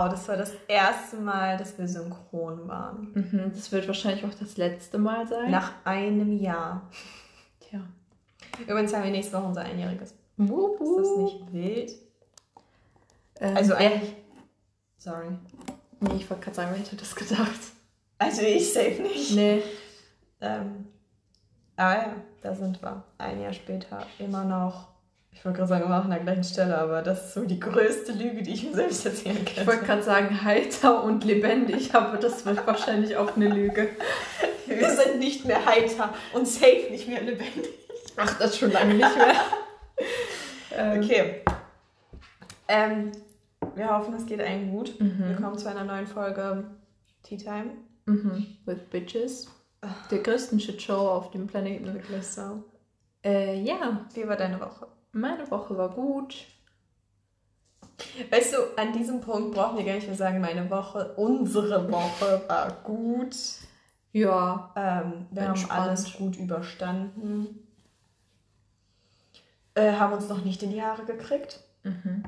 Wow, das war das erste Mal, dass wir synchron waren. Mhm, das wird wahrscheinlich auch das letzte Mal sein. Nach einem Jahr. Tja. Übrigens haben wir nächste Woche unser Einjähriges. Wup, Ist das nicht wild? Ähm, Also wer- eigentlich. Sorry. Nee, ich wollte gerade sagen, wer hätte das gedacht? Also ich safe nicht. Nee. Ähm, aber ja, da sind wir. Ein Jahr später immer noch. Ich wollte gerade sagen, immer noch an der gleichen Stelle, aber das ist so die größte Lüge, die ich mir selbst erzählen Ich kann. wollte gerade sagen, heiter und lebendig, aber das wird wahrscheinlich auch eine Lüge. Wir sind nicht mehr heiter und safe nicht mehr lebendig. Ach, das schon lange nicht mehr. ähm, Okay. Ähm, wir hoffen, es geht allen gut. Mhm. Willkommen zu einer neuen Folge Tea Time. Mhm. With Bitches. Der größten Shitshow auf dem Planeten. Wirklich so. Äh, ja, Wie war deine Woche? Meine Woche war gut. Weißt du, an diesem Punkt brauchen wir gar nicht mehr sagen, meine Woche, unsere Woche war gut. Ja. Ähm, wir Entspannt. haben alles gut überstanden. Äh, haben uns noch nicht in die Haare gekriegt, Mhm.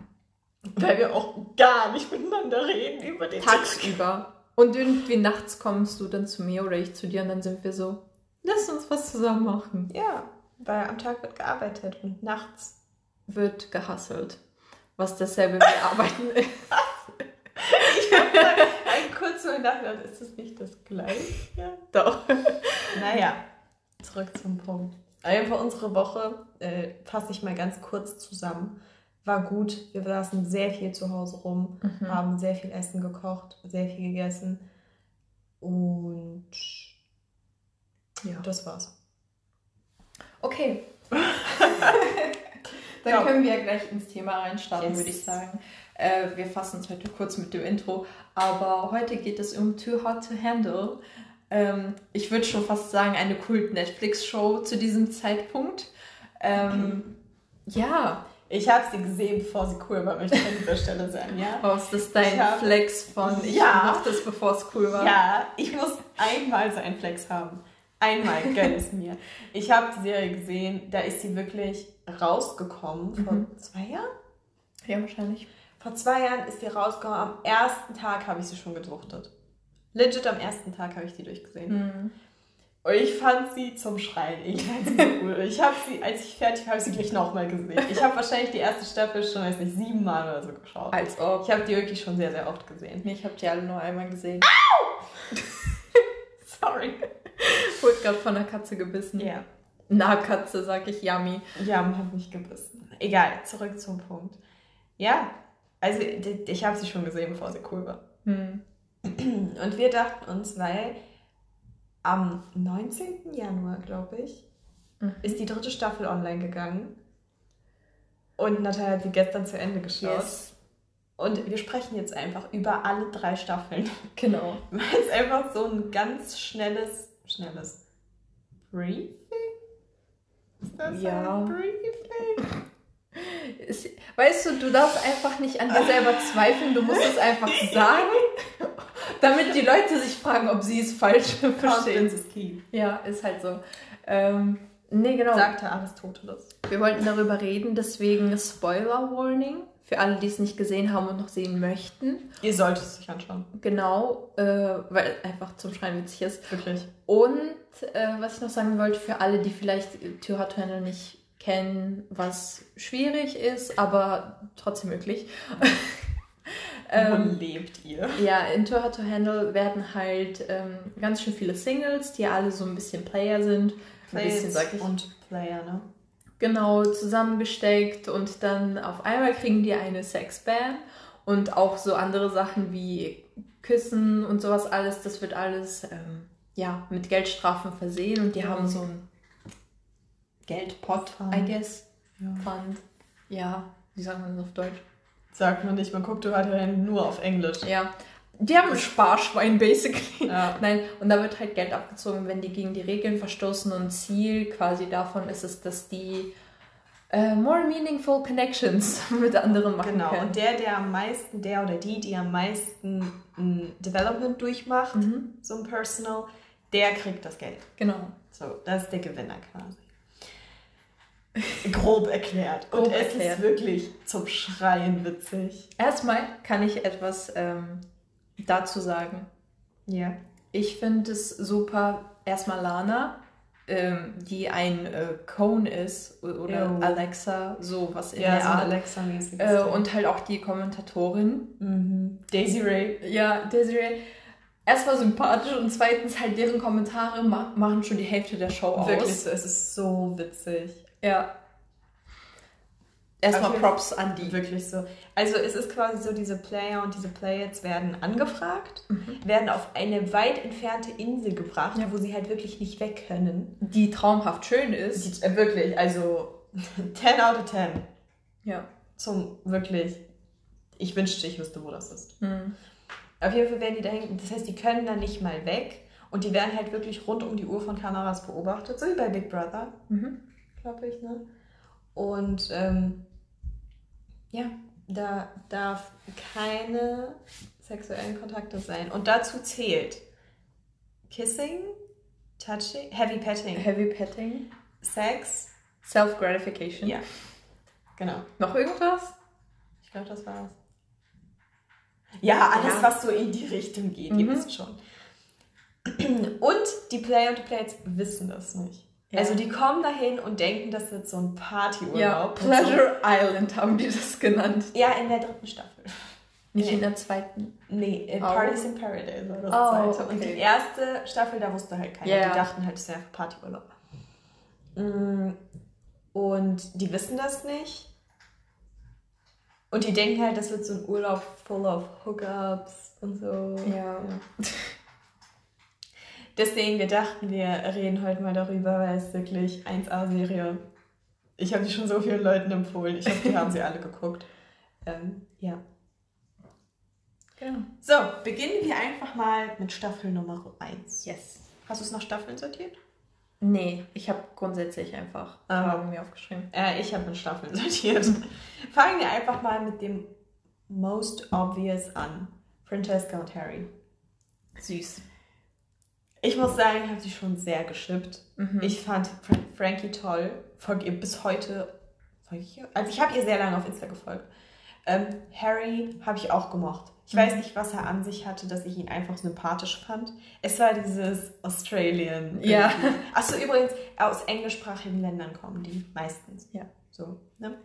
weil wir auch gar nicht miteinander reden über den Tagsüber. Und irgendwie nachts kommst du dann zu mir oder ich zu dir und dann sind wir so, lass uns was zusammen machen. Ja, weil am Tag wird gearbeitet und nachts. Wird gehasselt. Was dasselbe wie Arbeiten ist. Ich habe ein kurz so nachgedacht, ist das nicht das Gleiche? Doch. Naja, zurück zum Punkt. Einfach unsere Woche, äh, fasse ich mal ganz kurz zusammen, war gut. Wir saßen sehr viel zu Hause rum, Mhm. haben sehr viel Essen gekocht, sehr viel gegessen. Und Ja. das war's. Okay. Dann Ja. können wir ja gleich ins Thema reinstarten, Yes. würde ich sagen. Äh, wir fassen es heute kurz mit dem Intro, aber heute geht es um Too Hot to Handle. Ähm, ich würde schon fast sagen, eine Kult-Netflix-Show zu diesem Zeitpunkt. Ähm, Ja, Ich habe sie gesehen, bevor sie cool war, möchte ich an dieser Stelle sagen, ja? oh, ist das dein hab- Flex von ich Ja. mach das, bevor es cool war? Ja, ich muss einmal so einen Flex haben. Einmal, gönn es mir. Ich habe die Serie gesehen, da ist sie wirklich rausgekommen vor Mhm. zwei Jahren. ja wahrscheinlich. Vor zwei Jahren ist sie rausgekommen. Am ersten Tag habe ich sie schon gesuchtet. Legit am ersten Tag habe ich die durchgesehen. Hm. Und ich fand sie zum Schreien. Ich fand sie so cool. Ich habe sie, als ich fertig war, habe ich sie gleich nochmal gesehen. Ich habe wahrscheinlich die erste Staffel schon, weiß nicht, siebenmal oder so geschaut. Als ob. Ich habe die wirklich schon sehr, sehr oft gesehen. Nee, ich habe die alle nur einmal gesehen. Sorry. Wurde gerade von einer Katze gebissen. Ja. Na, Katze, sag ich Yummy. Ja, man hat mich gebissen. Egal, zurück zum Punkt. Ja, also ich habe sie schon gesehen, bevor sie cool war. Hm. Und wir dachten uns, weil am 19. Januar, glaube ich, Mhm. ist die dritte Staffel online gegangen. Und Natalia hat sie gestern zu Ende geschaut. Yes. Und wir sprechen jetzt einfach über alle drei Staffeln. Genau. Weil es einfach so ein ganz schnelles, schnelles Briefing? Ist das Ja. ein Briefing? Weißt du, du darfst einfach nicht an dir selber zweifeln, du musst es einfach sagen, damit die Leute sich fragen, ob sie es falsch verstehen. Is key. Ja, ist halt so. Ähm, nee, genau. Sagte Aristoteles. Wir wollten darüber reden, deswegen Spoiler Warning für alle, die es nicht gesehen haben und noch sehen möchten. Ihr solltet es sich anschauen. Genau, äh, weil einfach zum Schreien witzig ist. Wirklich. Und äh, was ich noch sagen wollte, für alle, die vielleicht Hot to Handle nicht kennen, was schwierig ist, aber trotzdem möglich. Wo ähm, lebt ihr? ja, in Too Hot to Handle werden halt ähm, ganz schön viele Singles, die alle so ein bisschen Player sind. Ein bisschen, sag ich. Und Player, ne? Genau, zusammengesteckt und dann auf einmal kriegen die eine Sexban und auch so andere Sachen wie Küssen und sowas alles, das wird alles ähm, ja, mit Geldstrafen versehen und die Ja. haben so einen Geldpot, Fund. I guess. Ja. Fund. Ja, wie sagt man das auf Deutsch? Sagt man nicht, man guckt halt nur auf Englisch. Ja, die haben ein Sparschwein, basically. Ja. Nein, und da wird halt Geld abgezogen, wenn die gegen die Regeln verstoßen und Ziel quasi davon ist es, dass die äh, more meaningful connections mit anderen machen Genau, können. und der, der am meisten, der oder die, die am meisten ein Development durchmacht, Mhm. so ein Personal, der kriegt das Geld. Genau. So, das ist der Gewinner quasi. grob erklärt. Grob Und es erklärt. ist wirklich zum Schreien witzig. Erstmal kann ich etwas ähm, dazu sagen. Ja. Ich finde es super, erstmal Lana, ähm, die ein äh, Cone ist oder Jo. Alexa, so was in Ja, der so Art. Alexa-mäßiges Äh, und halt auch die Kommentatorin. mhm. Daisy Ray. Ja, Desiree. Erstmal sympathisch und zweitens halt deren Kommentare ma machen schon die Hälfte der Show aus. Wirklich so, es ist so witzig. Ja. Erstmal Okay. Props an die. Wirklich so. Also es ist quasi so, diese Player und diese Playettes werden angefragt, Mhm. werden auf eine weit entfernte Insel gebracht, Ja. wo sie halt wirklich nicht weg können. Die traumhaft schön ist. Die, äh, wirklich, also 10 out of 10. Ja. Zum wirklich, ich wünschte, ich wüsste, wo das ist. Mhm. Auf jeden Fall werden die da hängen, das heißt, die können dann nicht mal weg und die werden halt wirklich rund um die Uhr von Kameras beobachtet, so wie bei Big Brother, Mhm. glaube ich, ne? Und ähm, ja, da darf keine sexuellen Kontakte sein. Und dazu zählt Kissing, Touching, Heavy Petting, Heavy Petting. Sex. Self-Gratification. Ja, genau. Noch irgendwas? Ich glaube, das war's. Ja, alles, Ja. was so in die Richtung geht, ihr Mhm. wisst schon. Und die Player und die Players wissen das nicht. Ja. Also die kommen dahin und denken, das wird so ein Partyurlaub. Ja, und Pleasure Island haben die das genannt. So. Ja, in der dritten Staffel. Nicht Nee. in der zweiten. Nee, in Oh. Parties in Paradise war das Oh, zweite. Und okay. die erste Staffel, da wusste halt keiner. Ja, ja. Die dachten halt, es wäre einfach Partyurlaub. Mm, Und die wissen das nicht. Und die denken halt, das wird so ein Urlaub full of Hookups und so. Ja. Deswegen, wir dachten, wir reden heute mal darüber, weil es wirklich 1A-Serie. Ich habe die schon so vielen Leuten empfohlen. Ich hoffe, die haben sie alle geguckt. Ähm, ja. Genau. So, beginnen wir einfach mal mit Staffel Nummer 1. Yes. Hast du es nach Staffeln sortiert? Nee, ich habe grundsätzlich einfach Ah. Fragen mir aufgeschrieben. Äh, ich habe mit Staffeln sortiert. Fangen wir einfach mal mit dem Most Obvious an. Francesca und Harry. Süß. Ich muss sagen, ich habe sie schon sehr geschippt. Mhm. Ich fand Fra Frankie toll. Folge ihr bis heute. Folge ich ihr? Also ich habe ihr sehr lange auf Insta gefolgt. Ähm, Harry habe ich auch gemocht. Ich weiß Mhm. nicht, was er an sich hatte, dass ich ihn einfach sympathisch fand. Es war dieses Australian. Ja. Achso, übrigens, aus englischsprachigen Ländern kommen die meistens. Ja. So, ne?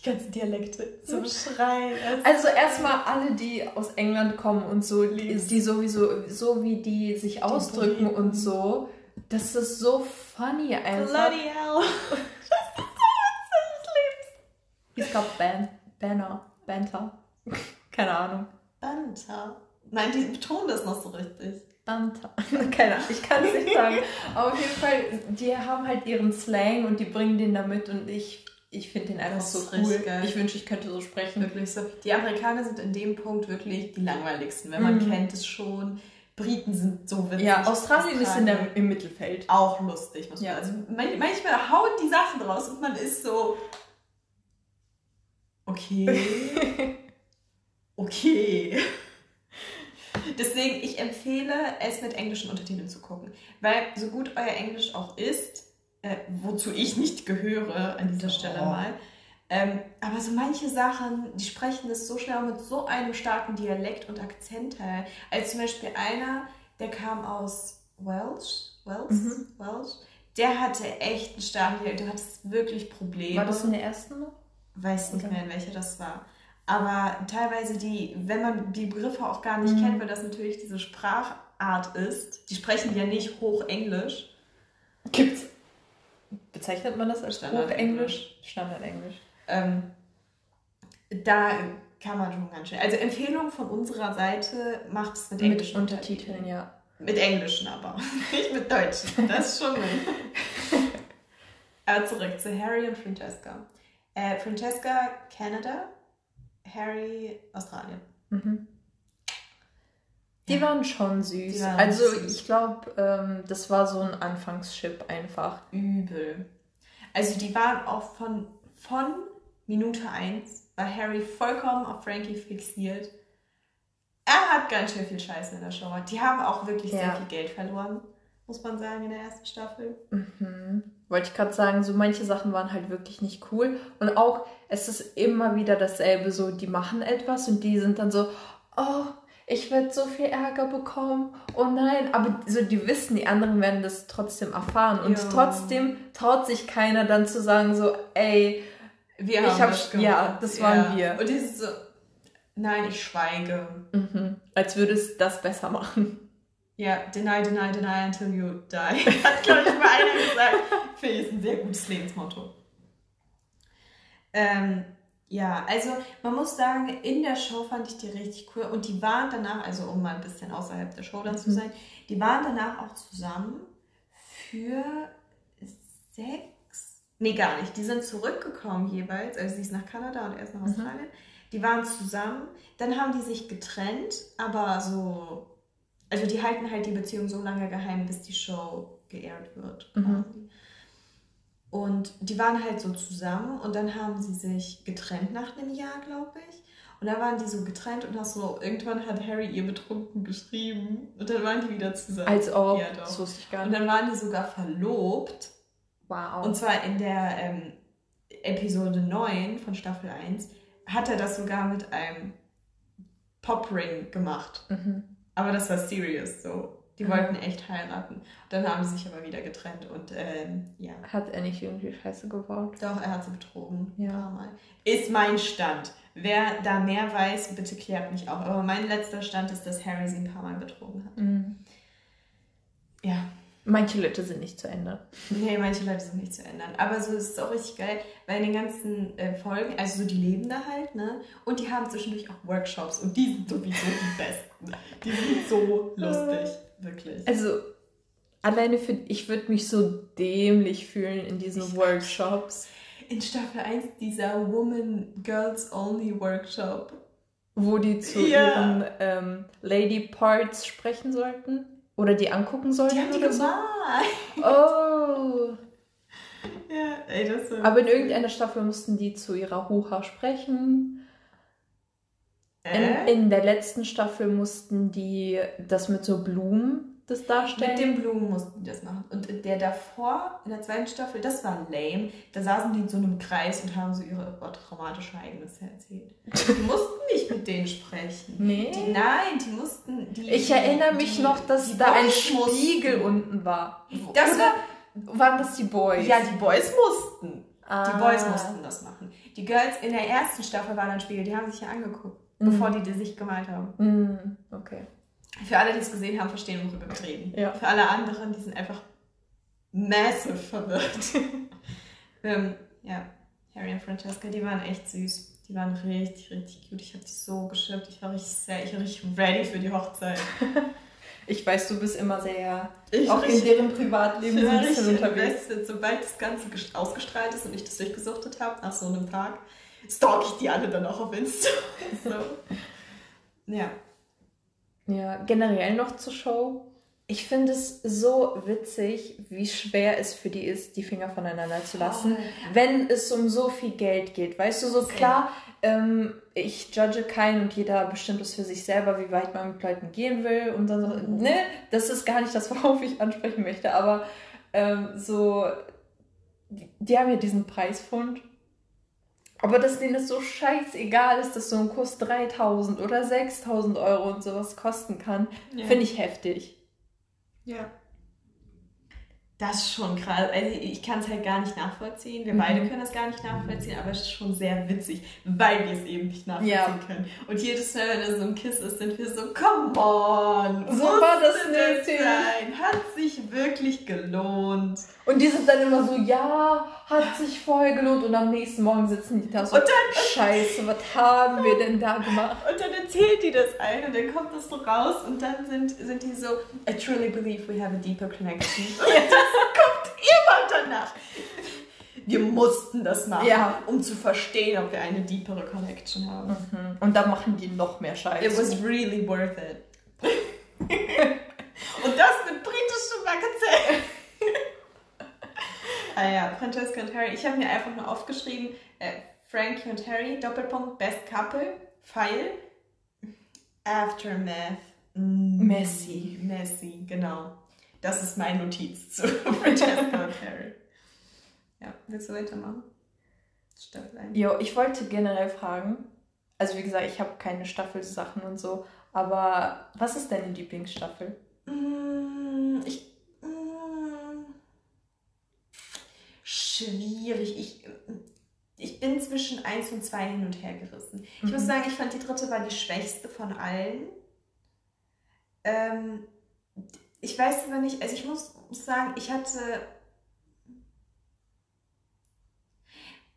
Die ganzen Dialekte zum Schreien. es- Also erstmal alle, die aus England kommen und so, die, die sowieso, so wie die sich ausdrücken Briten. und so, das ist so funny einfach. Bloody hell. Ich glaube Ban Banner, Banter. Keine Ahnung. Banter. Nein, die betonen das noch so richtig. Banter. Keine Ahnung, ich kann es nicht sagen. Aber auf jeden Fall, die haben halt ihren Slang und die bringen den damit und ich, ich finde den einfach so cool. geil. Ich wünsche, ich könnte so sprechen. Wirklich so. Die Amerikaner sind in dem Punkt wirklich die langweiligsten, wenn man Mhm. kennt es schon. Briten sind so witzig. Ja, Australien ist in der, im Mittelfeld. auch lustig, muss man Ja. Also man- manchmal hauen die Sachen raus und man ist so. Okay. okay. Deswegen, ich empfehle es mit englischen Untertiteln zu gucken. Weil so gut euer Englisch auch ist, äh, wozu ich nicht gehöre an dieser Stelle Oh. mal, ähm, aber so manche Sachen, die sprechen das so schnell mit so einem starken Dialekt und Akzent. Als zum Beispiel einer, der kam aus Welsh, Wales, Mhm. Welsh, der hatte echt einen starken Dialekt, du hattest wirklich Probleme. War das in der ersten noch? Weiß nicht Okay. mehr, in welche das war. Aber teilweise die, wenn man die Begriffe auch gar nicht Mhm. kennt, weil das natürlich diese Sprachart ist, die sprechen ja nicht Hochenglisch. Gibt's. Bezeichnet man das als Standard- Hochenglisch? Standardenglisch. Ähm, da kann man schon ganz schnell. Also Empfehlung von unserer Seite macht es mit Mit englischen Untertiteln, ja. Mit englischen aber, nicht mit deutschen. Das schon nicht. aber zurück zu Harry und Francesca. Äh, Francesca, Canada, Harry, Australien. Mhm. Die waren schon süß. Waren also süß. ich glaube, ähm, das war so ein Anfangschip einfach. Übel. Also die waren auch von, von Minute 1 war Harry vollkommen auf Frankie fixiert. Er hat ganz schön viel Scheiße in der Show. Die haben auch wirklich sehr Ja. viel Geld verloren, muss man sagen, in der ersten Staffel. Mhm. Wollte ich gerade sagen, so manche Sachen waren halt wirklich nicht cool. Und auch, es ist immer wieder dasselbe, so, die machen etwas und die sind dann so, oh, ich werde so viel Ärger bekommen. Oh nein, aber so, die wissen, die anderen werden das trotzdem erfahren. Und Ja. trotzdem traut sich keiner dann zu sagen, so, ey, Wir Ich haben hab- das ja, gemacht. das waren wir. Und die ist so, nein, ich schweige. mhm, als würde es das besser machen. Ja, deny, deny, deny until you die. Hat, glaube ich, mal einer gesagt. Finde ich ist ein sehr gutes Lebensmotto. Ähm, ja, also man muss sagen, in der Show fand ich die richtig cool. Und die waren danach, also um mal ein bisschen außerhalb der Show dann zu Mhm. sein, die waren danach auch zusammen für sechs. Nee, gar nicht. Die sind zurückgekommen jeweils. Also sie ist nach Kanada und er ist nach Mhm. Australien. Die waren zusammen. Dann haben die sich getrennt, aber so. Also die halten halt die Beziehung so lange geheim, bis die Show geehrt wird. Mhm. Und die waren halt so zusammen und dann haben sie sich getrennt nach einem Jahr, glaube ich. Und dann waren die so getrennt und hast so, irgendwann hat Harry ihr betrunken geschrieben und dann waren die wieder zusammen. Als ob, Ja, doch. das wusste ich gar Und nicht. dann waren die sogar verlobt. Wow. Und zwar in der ähm, Episode 9 von Staffel 1 hat er das sogar mit einem Popring gemacht. mhm. Aber das war serious so. Die Mhm. wollten echt heiraten. Dann haben sie sich aber wieder getrennt und ähm, ja. Hat er nicht irgendwie Scheiße gebaut? Doch, er hat sie betrogen. Ja. Ein paar Mal. Ist mein Stand. Wer da mehr weiß, bitte klärt mich auf. Aber mein letzter Stand ist, dass Harry sie ein paar Mal betrogen hat. Mhm. Ja. Manche Leute sind nicht zu Ende. Nee, manche Leute sind nicht zu ändern. Aber so ist es auch richtig geil, weil in den ganzen äh, Folgen, also so die leben da halt, ne? Und die haben zwischendurch auch Workshops und die sind sowieso die besten. Die sind so lustig. Wirklich. Also, alleine für. Ich würde mich so dämlich fühlen in diesen Ich- Workshops, In Staffel 1 dieser Woman Girls Only Workshop. wo die zu Ja. ihren ähm, Lady Parts sprechen sollten. Oder die angucken sollten. Die haben die oder so. gemacht. Oh. Ja, ey, das ist so Aber in irgendeiner Staffel mussten die zu ihrer Hucha sprechen. In, Äh? in der letzten Staffel mussten die das mit so Blumen das darstellen. Mit den Blumen mussten die das machen. Und in der davor, in der zweiten Staffel, das war lame. Da saßen die in so einem Kreis und haben so ihre oh, traumatischen Ereignisse erzählt. Die mussten nicht mit denen sprechen. nee. Die, nein, die mussten. Die, Ich erinnere mich die, noch, dass da ein Spiegel mussten. unten war. Das Oder waren das die Boys? Ja, die Boys mussten. ah. Die Boys mussten das machen. Die Girls in der ersten Staffel waren ein Spiegel, die haben sich ja angeguckt, Mhm. bevor die, die sich gemalt haben. Mm, okay. Für alle, die es gesehen haben, verstehen, worüber wir reden. Ja. Für alle anderen, die sind einfach massive verwirrt. ähm, ja, Harry und Francesca, die waren echt süß. Die waren richtig, richtig cute. Ich habe die so geschippt. Ich war richtig sehr, ich war richtig ready für die Hochzeit. Ich weiß, du bist immer sehr, Ich auch in deren Privatleben Ich bisschen richtig unterwegs. invested. Sobald das Ganze ges- ausgestrahlt ist und ich das durchgesuchtet habe, nach so einem Tag, stalk ich die alle dann auch auf Insta. so. Ja. Ja, generell noch zur Show. Ich finde es so witzig, wie schwer es für die ist, die Finger voneinander zu lassen, wenn es um so viel Geld geht. Weißt du, so klar, ähm, ich judge keinen und jeder bestimmt es für sich selber, wie weit man mit Leuten gehen will und dann so, Mhm. ne, das ist gar nicht das, worauf ich ansprechen möchte, aber ähm, so, die, die haben ja diesen Preisfund. Aber dass denen das so scheißegal ist, dass so ein Kurs 3000 oder 6000 Euro und sowas kosten kann, Ja. finde ich heftig. Ja. Das ist schon krass. Also ich kann es halt gar nicht nachvollziehen. Wir Mhm. beide können das gar nicht nachvollziehen, aber es ist schon sehr witzig, weil wir es eben nicht nachvollziehen Ja. können. Und jedes Mal, wenn da so ein Kiss ist, sind wir so, come on! So war das nötig. sein? Hat sich wirklich gelohnt. Und die sind dann immer so, ja, hat sich voll gelohnt. Und am nächsten Morgen sitzen die da so, Und dann- scheiße, was haben wir denn da gemacht? Und dann erzählt die das ein und dann kommt das so raus und dann sind, sind die so, I truly believe we have a deeper connection. Und kommt immer danach. Wir mussten das machen, Ja. um zu verstehen, ob wir eine deepere Connection haben. Und da machen die noch mehr It Scheiße. was really worth it. und das mit britischem Akzent. ah ja, Francesca und Harry. Ich habe mir einfach nur aufgeschrieben, äh, Frankie und Harry, Doppelpunkt, Best Couple, Pfeil, Aftermath. Mm, Messy. Messy, genau. Das ist meine Notiz zu Francesca und Harry. Ja, willst du weitermachen? Staffel 1. Jo, ich wollte generell fragen, also wie gesagt, ich habe keine Staffelsachen und so, aber was ist deine Lieblingsstaffel? Mm, ich. Mm, schwierig. Ich, ich bin zwischen 1 und 2 hin und her gerissen. Ich mhm. muss sagen, ich fand die dritte war die schwächste von allen. Ähm, ich weiß aber nicht, also ich muss sagen, ich hatte.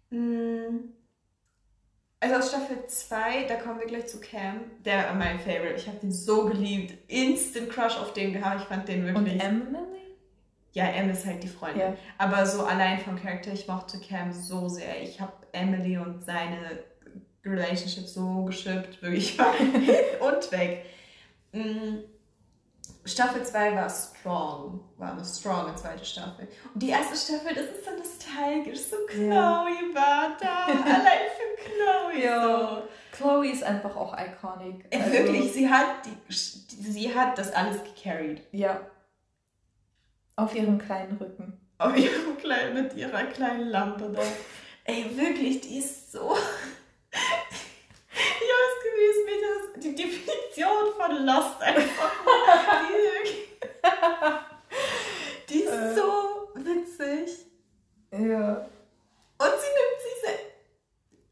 Mm, also aus Staffel 2, da kommen wir gleich zu Cam, der mein Favorite. Ich habe den so geliebt. Instant Crush auf den gehabt. Ich fand den wirklich. Und Emily? Ja, Em ist halt die Freundin. Ja. Aber so allein vom Charakter, ich mochte Cam so sehr. Ich habe Emily und seine Relationship so geschippt, wirklich und weg. Staffel 2 war strong, war eine stronge zweite Staffel. Und die erste Staffel, das ist so nostalgisch, so Chloe ja. war da, allein für Chloe. Ja. So. Chloe ist einfach auch iconic. Also, wirklich, sie hat, die, sie hat das alles gecarried. Ja. Auf ihrem kleinen Rücken. Auf ihrem kleinen, mit ihrer kleinen Lampe da. Ey, wirklich, die ist so. Ich habe das Gefühl, es ist die Definition von Lost einfach. die, ist äh. so witzig. Ja. Und sie nimmt diese.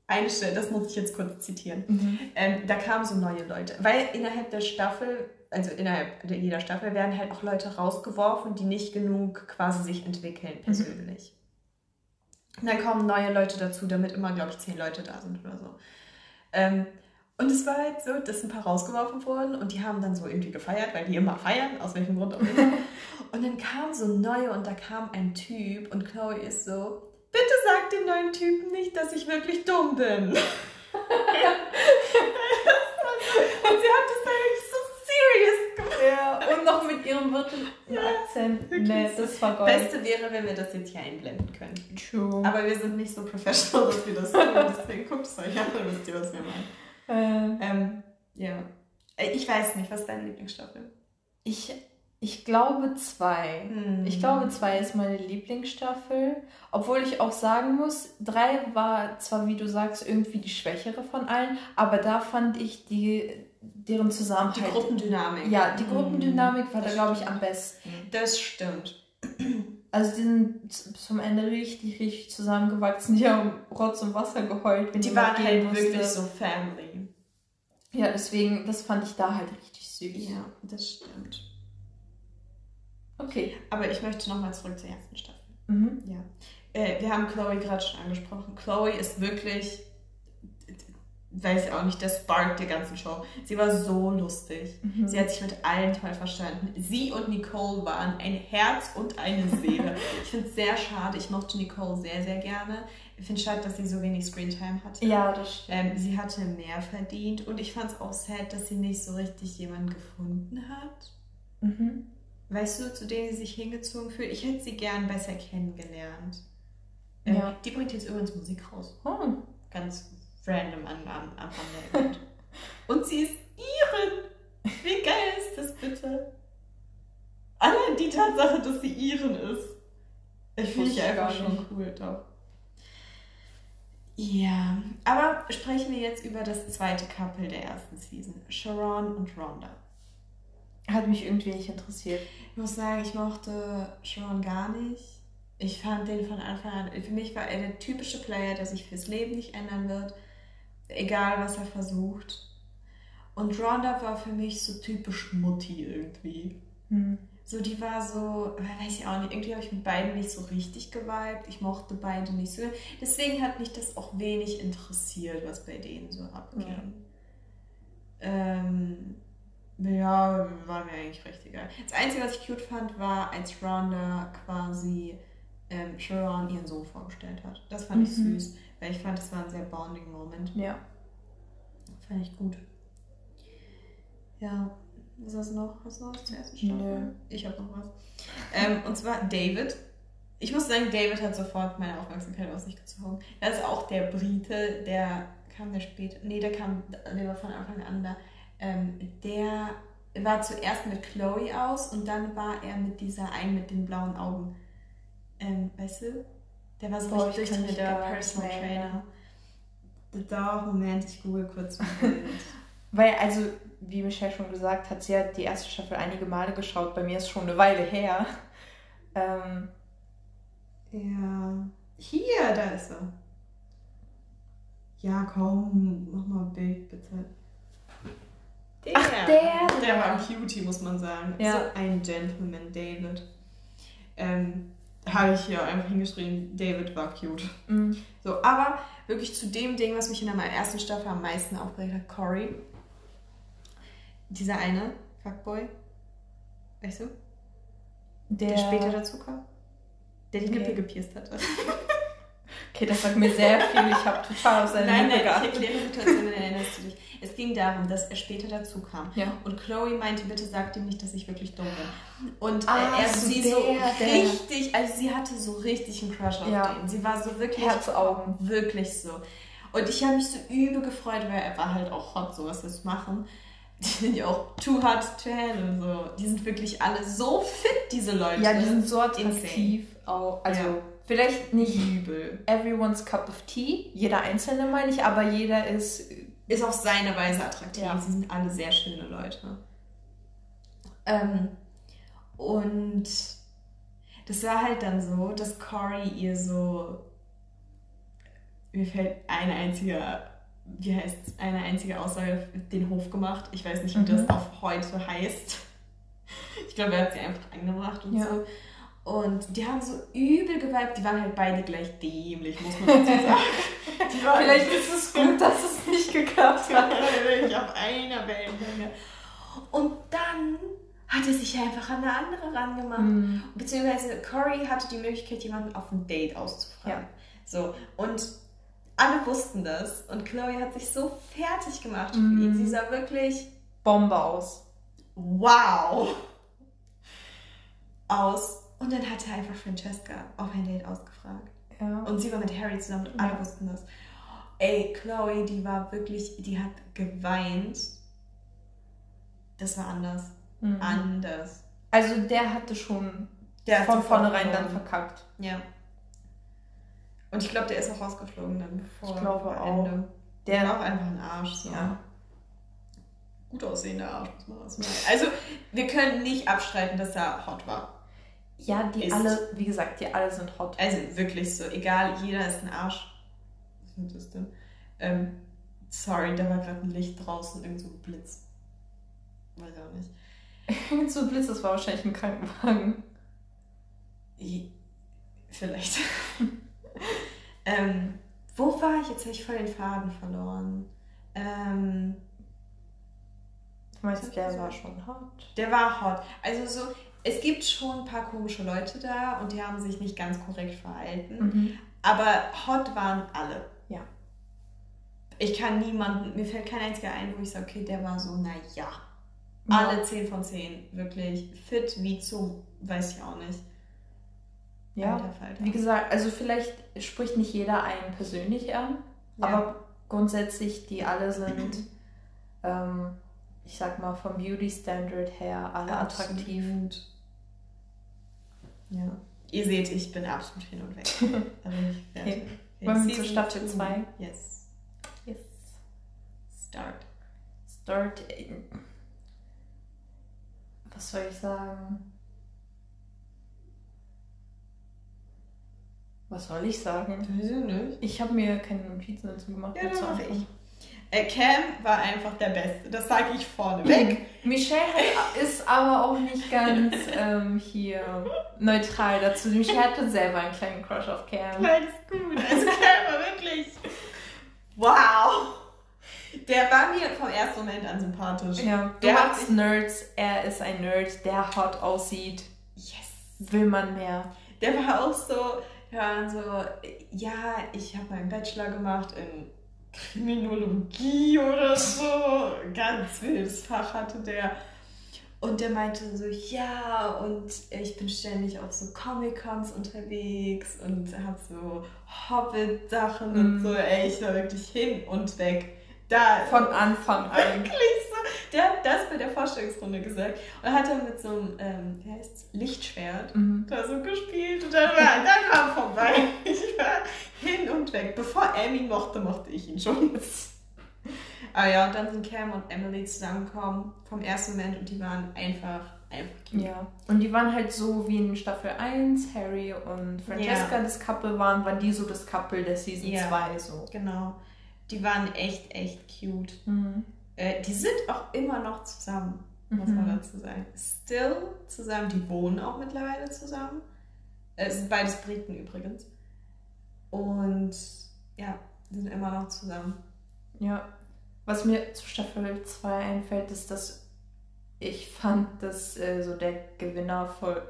Eine Stelle, das muss ich jetzt kurz zitieren. Mhm. Ähm, da kamen so neue Leute. Weil innerhalb der Staffel, also innerhalb jeder Staffel, werden halt auch Leute rausgeworfen, die nicht genug quasi sich entwickeln, mhm. persönlich. Mhm. Und dann kommen neue Leute dazu, damit immer, glaube ich, zehn Leute da sind oder so. Ähm, und es war halt so, dass ein paar rausgeworfen wurden und die haben dann so irgendwie gefeiert, weil die immer feiern, aus welchem Grund auch immer. und dann kam so ein neuer und da kam ein Typ und Chloe ist so, bitte sag dem neuen Typen nicht, dass ich wirklich dumm bin. und sie hat das dann wirklich so serious gemacht. Ja, und noch mit ihrem virtuellen ja, Akzent. Nee, das war Gold. Beste wäre, wenn wir das jetzt hier einblenden können. True. Aber wir sind nicht so professional, dass wir das tun. Deswegen guckt es euch an, dann wisst ihr, was wir meinen. Äh. Ähm, ja. Äh, ich weiß nicht, was ist deine Lieblingsstaffel? Ich, ich glaube zwei. Hm. Ich glaube zwei ist meine Lieblingsstaffel. Obwohl ich auch sagen muss, drei war zwar, wie du sagst, irgendwie die schwächere von allen, aber da fand ich die deren Zusammenhalt. Die Gruppendynamik. Ja, die Gruppendynamik war das da, glaube ich, am besten. Das stimmt. Also die sind zum Ende richtig, richtig zusammengewachsen. Die haben Rotz und Wasser geheult. Wenn die waren halt musste. wirklich so Family. Ja, deswegen, das fand ich da halt richtig süß. Ja, das stimmt. Okay. Aber ich möchte nochmal zurück zur ersten Staffel. Mhm. Ja. Äh, wir haben Chloe gerade schon angesprochen. Chloe ist wirklich weiß auch nicht, der Spark der ganzen Show. Sie war so lustig. Mhm. Sie hat sich mit allen toll verstanden. Sie und Nicole waren ein Herz und eine Seele. ich finde es sehr schade. Ich mochte Nicole sehr, sehr gerne. Ich finde es schade, dass sie so wenig Screentime hatte. Ja, das stimmt. Ähm, sie hatte mehr verdient und ich fand es auch sad, dass sie nicht so richtig jemanden gefunden hat. Mhm. Weißt du, zu dem sie sich hingezogen fühlt? Ich hätte sie gern besser kennengelernt. Ähm, ja. Die bringt jetzt übrigens Musik raus. Oh. Ganz random an, am, am Rande Und sie ist Iren. Wie geil ist das bitte? Allein die Tatsache, dass sie Iren ist. Ich finde sie einfach schon cool, doch. Ja, aber sprechen wir jetzt über das zweite Couple der ersten Season. Sharon und Rhonda. Hat mich irgendwie nicht interessiert. Ich muss sagen, ich mochte Sharon gar nicht. Ich fand den von Anfang an, für mich war er der typische Player, der sich fürs Leben nicht ändern wird egal was er versucht. Und Rhonda war für mich so typisch Mutti irgendwie. Mhm. So, die war so, weiß ich auch nicht, irgendwie habe ich mit beiden nicht so richtig geweibt. Ich mochte beide nicht so. Deswegen hat mich das auch wenig interessiert, was bei denen so abging. Mhm. Ähm, ja, war mir eigentlich recht egal. Das Einzige, was ich cute fand, war, als Rhonda quasi ähm, Sharon ihren Sohn vorgestellt hat. Das fand mhm. ich süß. Weil ich fand, das war ein sehr bonding Moment. Ja. Fand ich gut. Ja, was hast du noch? Hast du noch was zur ersten Staffel? Nö. Ich habe noch was. Ähm, und zwar David. Ich muss sagen, David hat sofort meine Aufmerksamkeit auf sich gezogen. Er ist auch der Brite, der kam der später. Nee, der kam, der war von Anfang an da. Ähm, der war zuerst mit Chloe aus und dann war er mit dieser einen mit den blauen Augen. Ähm, weißt du? Der war so Boah, richtig der Personal Trainer. Da, Moment, ich google kurz mal. Weil, also, wie Michelle schon gesagt hat, sie hat die erste Staffel einige Male geschaut. Bei mir ist schon eine Weile her. Ähm, ja. Hier, da ist er. Ja, komm, mach mal ein Bild, bitte. Der, Ach, der Der war ein Cutie, muss man sagen. Ja. So ein Gentleman, David. Ähm, habe ich hier einfach hingeschrieben, David war cute. mh, So, aber wirklich zu dem Ding, was mich in der ersten Staffel am meisten aufgeregt hat, Cory. Dieser eine, Fuckboy. Weißt du? Der, der, später dazu kam. Der die Okay. Nippel gepierst hatte. Okay, das sagt mir sehr viel. Ich habe total auf seine Nein, Lippe nein, ich geachtet. erkläre die Situation, dann erinnerst du dich. Es ging darum, dass er später dazu kam. Ja. Und Chloe meinte, bitte sag ihm nicht, dass ich wirklich dumm bin. Und Ah, er so sie der, so richtig, also sie hatte so richtig einen Crush auf Ja. den. Sie war so wirklich Herzaugen. Wirklich so. Und ich habe mich so übel gefreut, weil er war halt auch hot, sowas zu machen. Die sind ja auch too hot to handle. So. Die sind wirklich alle so fit, diese Leute. Ja, die sind so attraktiv. Auch, also, Ja. vielleicht nicht übel. everyone's cup of tea. Jeder Einzelne meine ich, aber jeder ist. Ist auf seine Weise attraktiv. Ja. Sie sind alle sehr schöne Leute. Ähm, und das war halt dann so, dass Cory ihr so. Mir fällt eine einzige, wie heißt eine einzige Aussage den Hof gemacht. Ich weiß nicht, wie Mhm. das auf heute heißt. Ich glaube, er hat sie einfach angebracht und Ja. so. Und die haben so übel geweibt. Die waren halt beide gleich dämlich, muss man dazu sagen. Vielleicht ist es gut, dass es nicht geklappt hat. wirklich auf einer Wellenlänge. Und dann hat er sich einfach an eine andere rangemacht. Hm. Beziehungsweise Cory hatte die Möglichkeit, jemanden auf ein Date auszufragen. Ja. So, und alle wussten das. Und Chloe hat sich so fertig gemacht für Mhm. ihn. Sie sah wirklich Bombe aus. wow aus. Und dann hat er einfach Francesca auf ein Date ausgefragt. Ja. Und sie war mit Harry zusammen und alle Ja. wussten das. Ey, Chloe, die war wirklich, die hat geweint. Das war anders. Mhm. Anders. Also der hatte schon Der von vornherein dann verkackt. Ja. Und ich glaube, der ist auch rausgeflogen dann bevor. Ich glaube vor auch. Ende. Der- war auch einfach ein Arsch. So. Ja. Gut aussehender Arsch, muss man das sagen. Also, wir können nicht abstreiten, dass er hot war. Ja, die Ist- alle, wie gesagt, die alle sind hot. Also wirklich so, egal, jeder ist ein Arsch. Was ist das denn? Ähm, sorry, da war gerade ein Licht draußen, irgend so ein Blitz. Weiß auch nicht. so ein Blitz, das war wahrscheinlich ein Krankenwagen. I- Vielleicht. ähm, wo war ich? Jetzt habe ich voll den Faden verloren. Ähm, Du meinst, der war schon hot? der war hot. Also so, es gibt schon ein paar komische Leute da und die haben sich nicht ganz korrekt verhalten. Mhm. Aber hot waren alle. Ja. Ich kann niemanden, mir fällt kein einziger ein, wo ich sage, okay, der war so, na ja. Alle 10 von 10, wirklich fit wie zum, weiß ich auch nicht. Ja. Alter. Wie gesagt, also vielleicht spricht nicht jeder einen persönlich an, Ja. aber grundsätzlich, die alle sind, ähm, ich sag mal, vom Beauty Standard her alle attraktiv. Ja. Ihr seht, ich bin absolut hin und weg. Bin ich. Okay. Wollen wir zur Staffel two. zwei? Yes. Yes. Start. Start. Was soll ich sagen? Was soll ich sagen? Nicht? Ich habe mir keine Notizen dazu gemacht. Ja, dann du mach anfangen? ich. Äh, Cam war einfach der Beste. Das sage ich vorneweg. Michelle hat, ist aber auch nicht ganz ähm, hier neutral dazu. Michelle hatte selber einen kleinen Crush auf Cam. Ist gut. Also Cam war wirklich. Wow. Der war mir vom ersten Moment an sympathisch. Ja, du Der hat magst Nerds. Er ist ein Nerd, der hot aussieht. Yes. Will man mehr. Der war auch so, ja, so, ja, ich habe meinen Bachelor gemacht in Kriminologie oder so. Ganz wildes Fach hatte der. Und der meinte so, ja, und ich bin ständig auf so Comic-Cons unterwegs und hab so Hobbit-Sachen und Mhm. so. Ey, ich war wirklich hin und weg. Da Von Anfang an. wirklich so. Der hat das bei der Vorstellungsrunde gesagt. Und dann hat er mit so einem, ähm, wie heißt's, Lichtschwert mhm. da so gespielt. Und dann war, dann war vorbei. Ich war hin und weg. Bevor Amy mochte, mochte ich ihn schon. Aber ja, und dann sind Cam und Emily zusammengekommen vom ersten Moment und die waren einfach, einfach cute. Ja, und die waren halt so wie in Staffel 1, Harry und Francesca ja. das Couple waren, waren die so das Couple der Season ja, 2 so. Genau. Die waren echt, echt cute. Mhm. Äh, die sind auch immer noch zusammen, muss mhm. man dazu sagen. Still zusammen, die wohnen auch mittlerweile zusammen. Äh, es sind beides Briten übrigens. Und ja, die sind immer noch zusammen. Ja, was mir zu Staffel 2 einfällt, ist, dass ich fand, dass äh, so der Gewinner voll.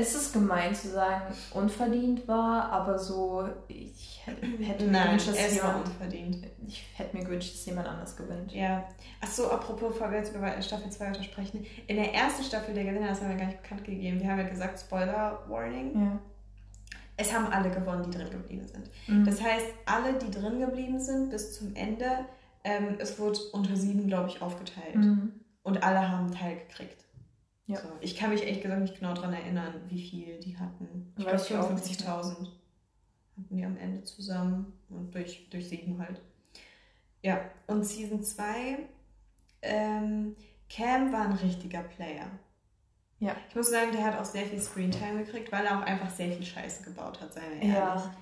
Es ist gemein zu sagen, unverdient war, aber so, ich hätte mir Nein, gewünscht, dass jemand. unverdient. Ich hätte mir gewünscht, dass jemand anders gewinnt. Ja. Achso, apropos, bevor wir jetzt über Staffel 2 weiter sprechen. In der ersten Staffel der Gewinner, das haben wir gar nicht bekannt gegeben, wir haben ja gesagt, Spoiler Warning. Ja. Es haben alle gewonnen, die drin geblieben sind. Mhm. Das heißt, alle, die drin geblieben sind bis zum Ende, ähm, es wurde unter sieben, glaube ich, aufgeteilt. Mhm. Und alle haben einen Teil gekriegt. Ja. So. Ich kann mich echt gesagt nicht genau daran erinnern, wie viel die hatten. Ich glaube 55.000 hatten die am Ende zusammen und durch, durch sieben halt. Ja, und Season 2, ähm, Cam war ein richtiger Player. Ja. Ich muss sagen, der hat auch sehr viel Screentime gekriegt, weil er auch einfach sehr viel Scheiße gebaut hat, seien wir ehrlich. Ja.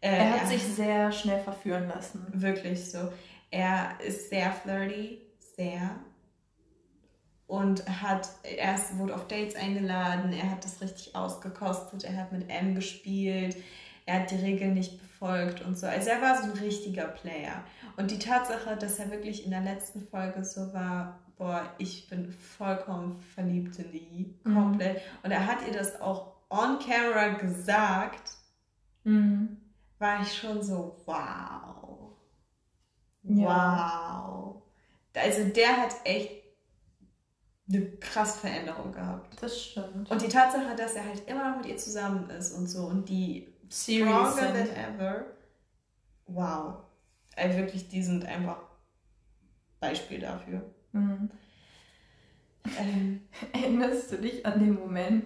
Äh, er hat er sich sehr schnell verführen lassen. Wirklich so. Er ist sehr flirty, sehr. Und hat, er wurde auf Dates eingeladen, er hat das richtig ausgekostet, er hat mit M gespielt, er hat die Regeln nicht befolgt und so. Also er war so ein richtiger Player. Und die Tatsache, dass er wirklich in der letzten Folge so war, boah, ich bin vollkommen verliebt in die, mhm. komplett. Mhm. Und er hat ihr das auch on camera gesagt, mhm. war ich schon so, wow. Ja. Wow. Also der hat echt eine krasse Veränderung gehabt. Das stimmt. Und die Tatsache, dass er halt immer noch mit ihr zusammen ist und so und die stronger than ever. Wow. Also wirklich, die sind einfach Beispiel dafür. Mhm. Ähm. Erinnerst du dich an den Moment,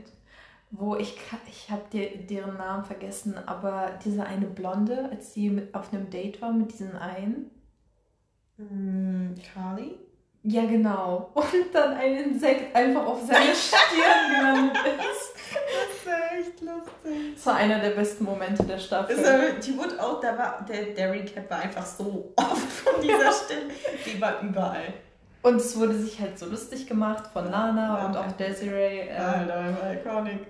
wo ich, ich habe deren Namen vergessen, aber diese eine Blonde, als sie auf einem Date war mit diesen einen? Mm, Carly? Ja, genau. Und dann ein Insekt einfach auf seine Stirn gelandet ist. Das war echt lustig. Das war einer der besten Momente der Staffel. Also, die wurde auch, da war, der, der Recap war einfach so oft von dieser Stelle. Die war überall. Und es wurde sich halt so lustig gemacht von Lana ja, und auch Desiree. Ähm, Alter, iconic.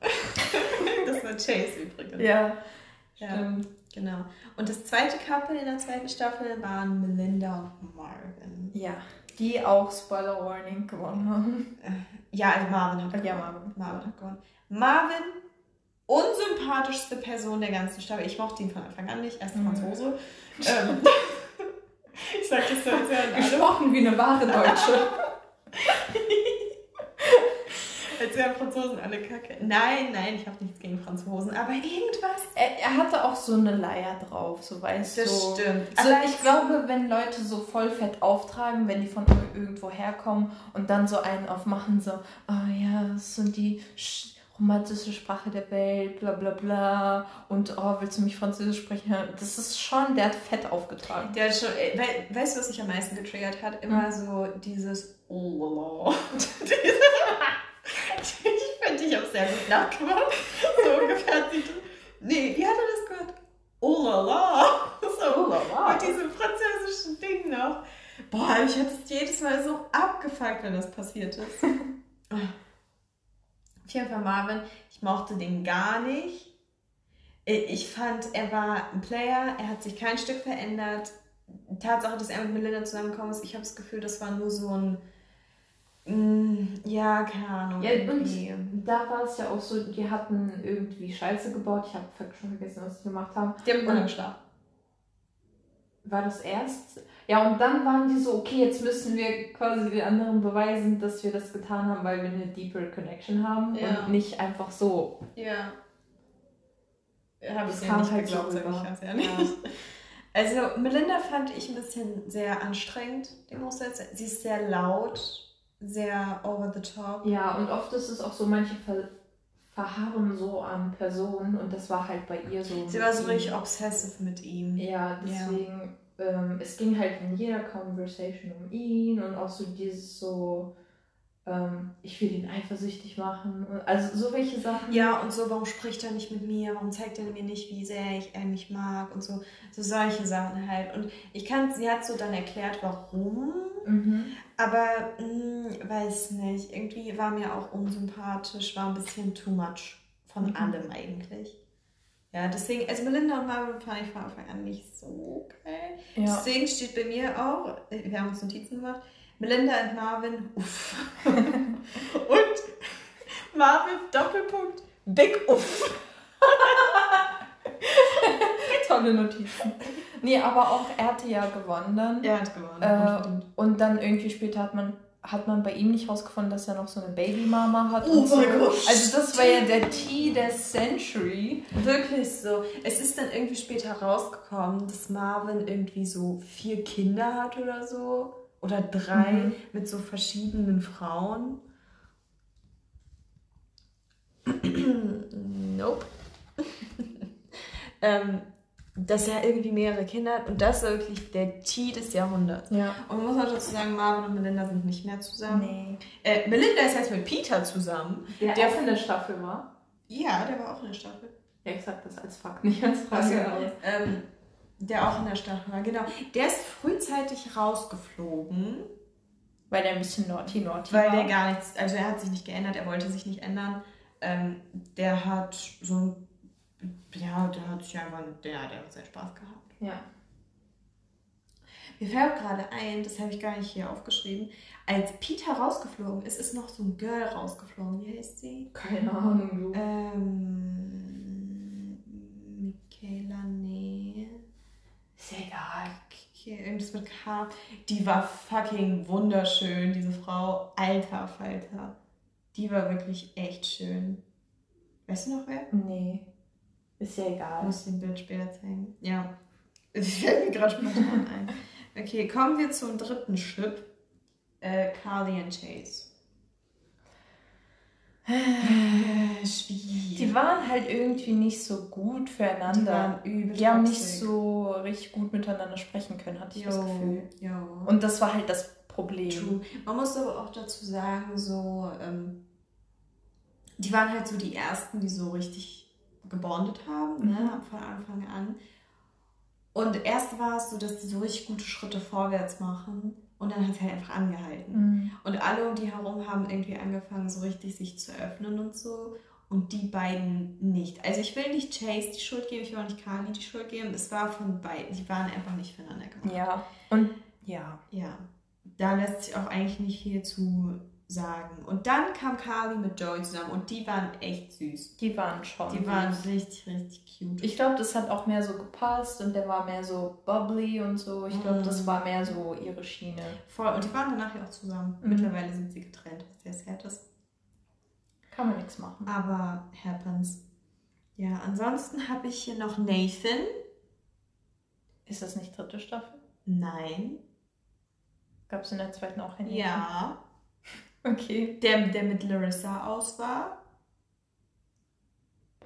das war Chase übrigens. Ja, stimmt. Genau. Und das zweite Couple in der zweiten Staffel waren Melinda und Marvin. Ja, die auch Spoiler Warning gewonnen haben. Äh, ja, also Marvin hat gewonnen. Ja, Marvin. Marvin hat gewonnen. Marvin, unsympathischste Person der ganzen Staffel. Ich mochte ihn von Anfang an nicht, erst mhm. Franzose. ähm, ich sag das so, alle... Gesprochen wie eine wahre Deutsche. Als wären Franzosen alle kacke. Nein, nein, ich habe nichts gegen Franzosen, aber irgendwas. Er, er, hatte auch so eine Leier drauf, so weißt du. Das so. stimmt. So, ich glaube, wenn Leute so voll fett auftragen, wenn die von irgendwo herkommen und dann so einen aufmachen, so, oh ja, das sind die romantische Sprache der Welt, bla bla bla. Und oh, willst du mich Französisch sprechen? Das ist schon, der hat fett aufgetragen. Der schon, äh, we, weißt du, was mich am meisten getriggert hat? Immer mhm. so dieses Oh, ich finde, ich habe sehr gut nachgemacht. So ungefähr. Nee, wie hat er das gehört? Oh la la. So, oh la la. Mit diesem französischen Ding noch. Boah, ich hätte es jedes Mal so abgefuckt, wenn das passiert ist. Auf jeden Fall Marvin, ich mochte den gar nicht. Ich fand, er war ein Player, er hat sich kein Stück verändert. Tatsache, dass er mit Melinda zusammengekommen ist, ich habe das Gefühl, das war nur so ein ja, keine Ahnung. Ja, irgendwie. und da war es ja auch so, die hatten irgendwie Scheiße gebaut. Ich habe schon vergessen, was sie gemacht haben. Die haben und geschlafen. War das erst? Ja, und dann waren die so, okay, jetzt müssen wir quasi den anderen beweisen, dass wir das getan haben, weil wir eine deeper Connection haben ja. und nicht einfach so. Ja. Habe ich ja nicht halt geglaubt, sag ich ganz ehrlich. Ja. Also Melinda fand ich ein bisschen sehr anstrengend, den Großteil. Sie ist sehr laut, sehr over the top. Ja, und oft ist es auch so, manche ver verharren so an Personen und das war halt bei ihr so. Sie war so richtig obsessive mit ihm. Ja, deswegen, ja. Ähm, es ging halt in jeder Conversation um ihn und auch so dieses so, ich will ihn eifersüchtig machen. Also so welche Sachen. Ja, und so, warum spricht er nicht mit mir? Warum zeigt er mir nicht, wie sehr ich, er mich mag? Und so, so solche Sachen halt. Und ich kann, sie hat so dann erklärt, warum. Mhm. Aber mh, hm, weiß nicht, irgendwie war mir auch unsympathisch, war ein bisschen too much von mhm. allem eigentlich. Ja, deswegen, also Melinda und Marvin fand ich von Anfang an nicht so geil. Ja. Deswegen steht bei mir auch, wir haben uns Notizen gemacht, Melinda und Marvin, uff. und Marvin, Doppelpunkt, Big Uff. Tolle Notizen. Nee, aber auch er hatte ja gewonnen dann. Er hat gewonnen. Äh, und dann irgendwie später hat man hat man bei ihm nicht rausgefunden, dass er noch so eine Babymama hat. Oh so. mein Gott. Also das war ja der Tea der Century. Wirklich so. Es ist dann irgendwie später rausgekommen, dass Marvin irgendwie so vier Kinder hat oder so oder drei mhm. mit so verschiedenen Frauen. nope. ähm, dass er irgendwie mehrere Kinder hat und das ist wirklich der Tee des Jahrhunderts. Ja. Und man muss auch dazu sagen, Marvin und Melinda sind nicht mehr zusammen. Nee. Äh, Melinda ist jetzt mit Peter zusammen. Der, der auch in der Staffel war. Ja, der war auch in der Staffel. Ja, ich sag das als Fakt, nicht als Frage. Also, ähm, der auch in der Staffel war, genau. Der ist frühzeitig rausgeflogen. Weil der ein bisschen naughty naughty Weil war. der gar nichts, also er hat sich nicht geändert, er wollte sich nicht ändern. Ähm, der hat so ein, ja, der hat sich einfach, der, der hat seinen Spaß gehabt. Ja. Mir fällt gerade ein, das habe ich gar nicht hier aufgeschrieben, als Peter rausgeflogen ist, ist noch so ein Girl rausgeflogen. Wie heißt sie? Keine Ahnung, du. Ähm, Michaela, nee. Ist ja egal irgendwas mit K. Die war fucking wunderschön, diese Frau. Alter Falter. Die war wirklich echt schön. Weißt du noch wer? Nee. Ist ja egal. Ich muss den Bild später zeigen. Ja. Es fällt mir gerade spontan ein. Okay, kommen wir zum dritten Chip. Äh, Carly und Chase. Schwierig. Die waren halt irgendwie nicht so gut füreinander. Die, waren übel die haben nicht so richtig gut miteinander sprechen können, hatte ich jo, das Gefühl. Jo. Und das war halt das Problem. True. Man muss aber auch dazu sagen, so, ähm, die waren halt so die ersten, die so richtig gebondet haben, ne, mhm. ne, von Anfang an. Und erst war es so, dass die so richtig gute Schritte vorwärts machen. Und dann hat es halt einfach angehalten. Mhm. Und alle um die herum haben irgendwie angefangen, so richtig sich zu öffnen und so. Und die beiden nicht. Also ich will nicht Chase die Schuld geben, ich will auch nicht Carly die Schuld geben. Es war von beiden. Die waren einfach nicht füreinander gemacht. Ja. Und ja. Ja. Da lässt sich auch eigentlich nicht viel zu sagen. Und dann kam Carly mit Joey zusammen und die waren echt süß. Die waren schon. Die süß. waren richtig, richtig cute. Ich glaube, das hat auch mehr so gepasst und der war mehr so bubbly und so. Ich glaube, mm. das war mehr so ihre Schiene. Voll. Und die waren danach ja auch zusammen. Mm. Mittlerweile sind sie getrennt, was sehr sad ist. Kann man nichts machen. Aber happens. Ja, ansonsten habe ich hier noch Nathan. Ist das nicht dritte Staffel? Nein. Gab es in der zweiten auch einen? Ja. Okay. Der, der mit Larissa aus war.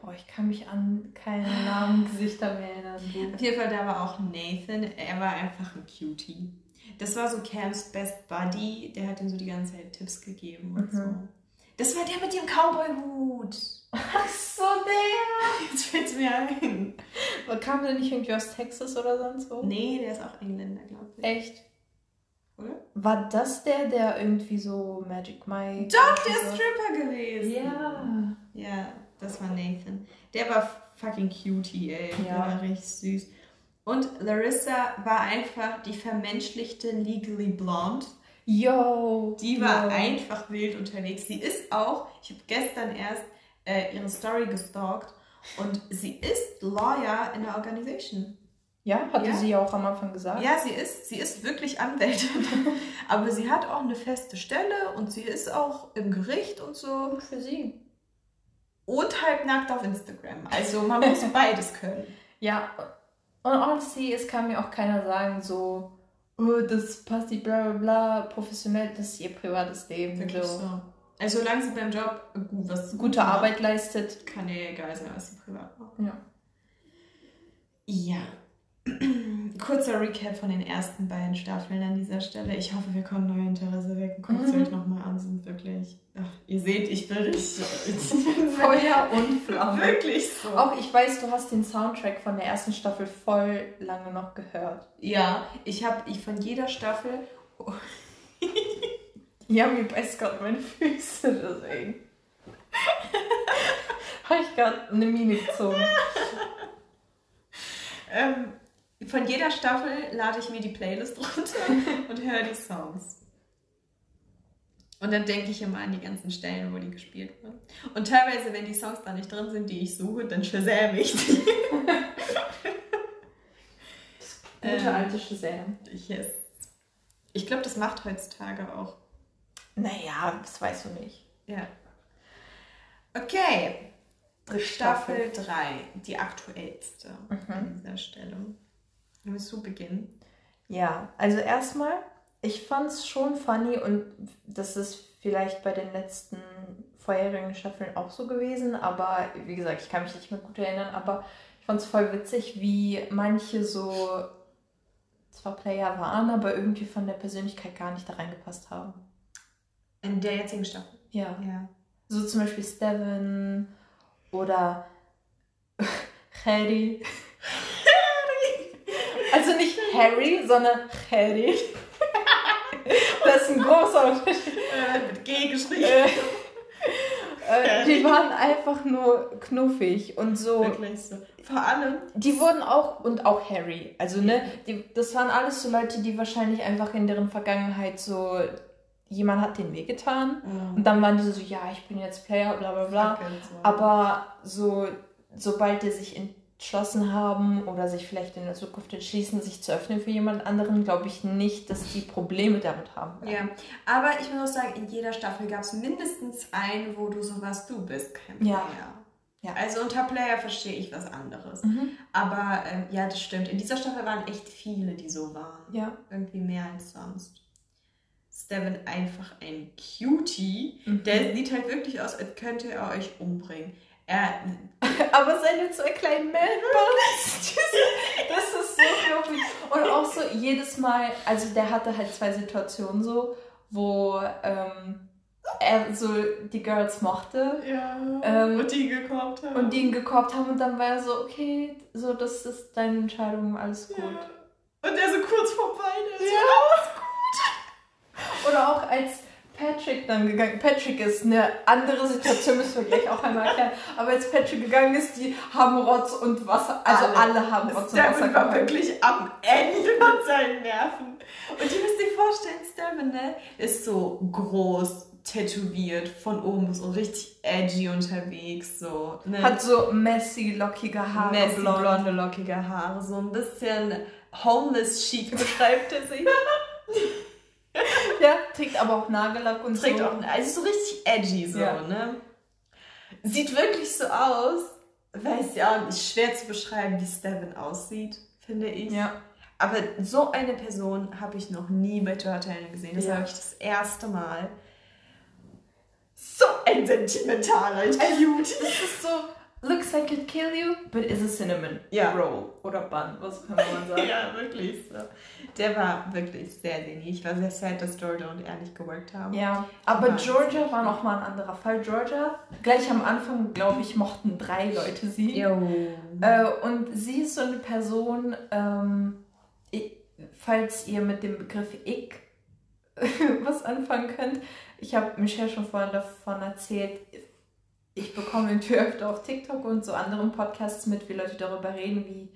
Boah, ich kann mich an keine Namen, Gesichter mehr erinnern. Auf jeden Fall, da war auch Nathan. Er war einfach ein Cutie. Das war so Cams Best Buddy. Der hat ihm so die ganze Zeit Tipps gegeben und mhm. so. Das war der mit dem Cowboy-Hut. Ach so, der. Jetzt fällt es mir ein. Kam der nicht irgendwie aus Texas oder sonst wo? Nee, der ist auch Engländer, glaube ich. Echt? Oder? War das der, der irgendwie so Magic Mike. Doch, der ist Stripper gewesen. Ja. Ja, das war Nathan. Der war fucking cutie, ey. Ja. Der war richtig süß. Und Larissa war einfach die vermenschlichte Legally Blonde. Yo! Die war yo. einfach wild unterwegs. Sie ist auch, ich habe gestern erst äh, ihre Story gestalkt und sie ist Lawyer in der Organisation. Ja, hatte ja. sie ja auch am Anfang gesagt. Ja, sie ist, sie ist wirklich Anwältin. Aber sie hat auch eine feste Stelle und sie ist auch im Gericht und so. Und für sie. Und halb nackt auf Instagram. Also man muss beides können. Ja, Und honestly, es kann mir auch keiner sagen, so, oh, das passt nicht, bla bla bla, professionell, das ist ihr privates Leben. Wirklich so. so. Also solange sie beim Job gut, was Gute macht, Arbeit leistet. kann ihr egal sein, was sie privat macht. Ja. Ja. Kurzer Recap von den ersten beiden Staffeln an dieser Stelle. Ich hoffe, wir können euer Interesse wecken. Guckt es Mhm. euch nochmal an, sind wirklich. Ach, ihr seht, ich bin richtig. Feuer und Flamme. wirklich so. Auch ich weiß, du hast den Soundtrack von der ersten Staffel voll lange noch gehört. Ja, ich habe ich von jeder Staffel. Ja, mir beißt gerade meine Füße, deswegen. Habe ich gerade eine Mine gezogen. Ähm, von jeder Staffel lade ich mir die Playlist runter und höre die Songs. Und dann denke ich immer an die ganzen Stellen, wo die gespielt wurden. Und teilweise, wenn die Songs da nicht drin sind, die ich suche, dann Shazam ich die. Gute Ähm. alte Shazam. Yes. Ich glaube, das macht heutzutage auch. Naja, das weißt du nicht. Ja. Okay, Dritte Staffel 3, die aktuellste Mhm. an dieser Stelle. Willst du beginnen? Ja, also erstmal, ich fand es schon funny und das ist vielleicht bei den letzten vorherigen Staffeln auch so gewesen, aber wie gesagt, ich kann mich nicht mehr gut erinnern, aber ich fand es voll witzig, wie manche so zwar Player waren, aber irgendwie von der Persönlichkeit gar nicht da reingepasst haben. In der jetzigen Staffel. Ja. Ja. So zum Beispiel Steven oder Harry. Harry, sondern Harry. Das ist ein großer Unterschied. Äh, mit G geschrieben. Äh, die waren einfach nur knuffig und so. Wirklich so. Vor allem. Die wurden auch, und auch Harry, also ne, die, das waren alles so Leute, die wahrscheinlich einfach in deren Vergangenheit so, jemand hat denen wehgetan. Und dann waren die so, ja, ich bin jetzt Player, bla bla bla. Aber so, sobald die sich entschlossen haben oder sich vielleicht in der Zukunft entschließen, sich zu öffnen für jemand anderen, glaube ich nicht, dass die Probleme damit haben. Ja, aber ich muss auch sagen, in jeder Staffel gab es mindestens einen, wo du so warst, du bist kein Ja. Player. Ja. Also unter Player verstehe ich was anderes. Mhm. Aber ähm, ja, das stimmt. In dieser Staffel waren echt viele, die so waren. Ja. Irgendwie mehr als sonst. Steven einfach ein Cutie. Mhm. Der sieht halt wirklich aus, als könnte er euch umbringen. Er, Aber seine zwei kleinen Meltbums, das ist so knuffig. Und auch so jedes Mal, also der hatte halt zwei Situationen so, wo ähm, er so die Girls mochte ja, Ähm, und die gekorbt haben. und die ihn gekorbt haben und dann war er so, okay, so das ist deine Entscheidung, alles gut. Ja. Und der so kurz vorbei, ist Oder auch als Patrick dann gegangen, Patrick ist eine andere Situation, müssen wir gleich auch einmal erklären, aber als Patrick gegangen ist, die haben Rotz und Wasser, also alle, Alle. haben Rotz und Wasser Steven war wirklich am Ende mit seinen Nerven. Und ihr müsst euch vorstellen, Steven, ne, ist so groß, tätowiert, von oben so richtig edgy unterwegs, so. Ne? Hat so messy, lockige Haare, messy, blond. blonde, lockige Haare, so ein bisschen homeless chic beschreibt er sich. Trägt aber auch Nagellack und Trägt so. auch, also so richtig edgy, so, Ja. ne? Sieht wirklich so aus, weiß ja nicht, schwer zu beschreiben, wie Steven aussieht, finde ich. Ja. Aber so eine Person habe ich noch nie bei Turtles gesehen. Das Ja. war wirklich das erste Mal. So ein sentimentaler Also, Cutie. Das ist so, looks like it'd kill you, but is a cinnamon Ja. roll oder bun, was kann man sagen. Ja, wirklich so. Der war wirklich sehr, nie. Ich war sehr sad, dass Georgia und er nicht geworkt haben. Ja, aber Ja. Georgia war noch mal ein anderer Fall. Georgia, gleich am Anfang, glaube ich, mochten drei Leute sie. Jo. Äh, und sie ist so eine Person, ähm, ich, falls ihr mit dem Begriff ich was anfangen könnt. Ich habe Michelle schon vorhin davon erzählt. Ich bekomme irgendwie öfter auf TikTok und so anderen Podcasts mit, wie Leute darüber reden, wie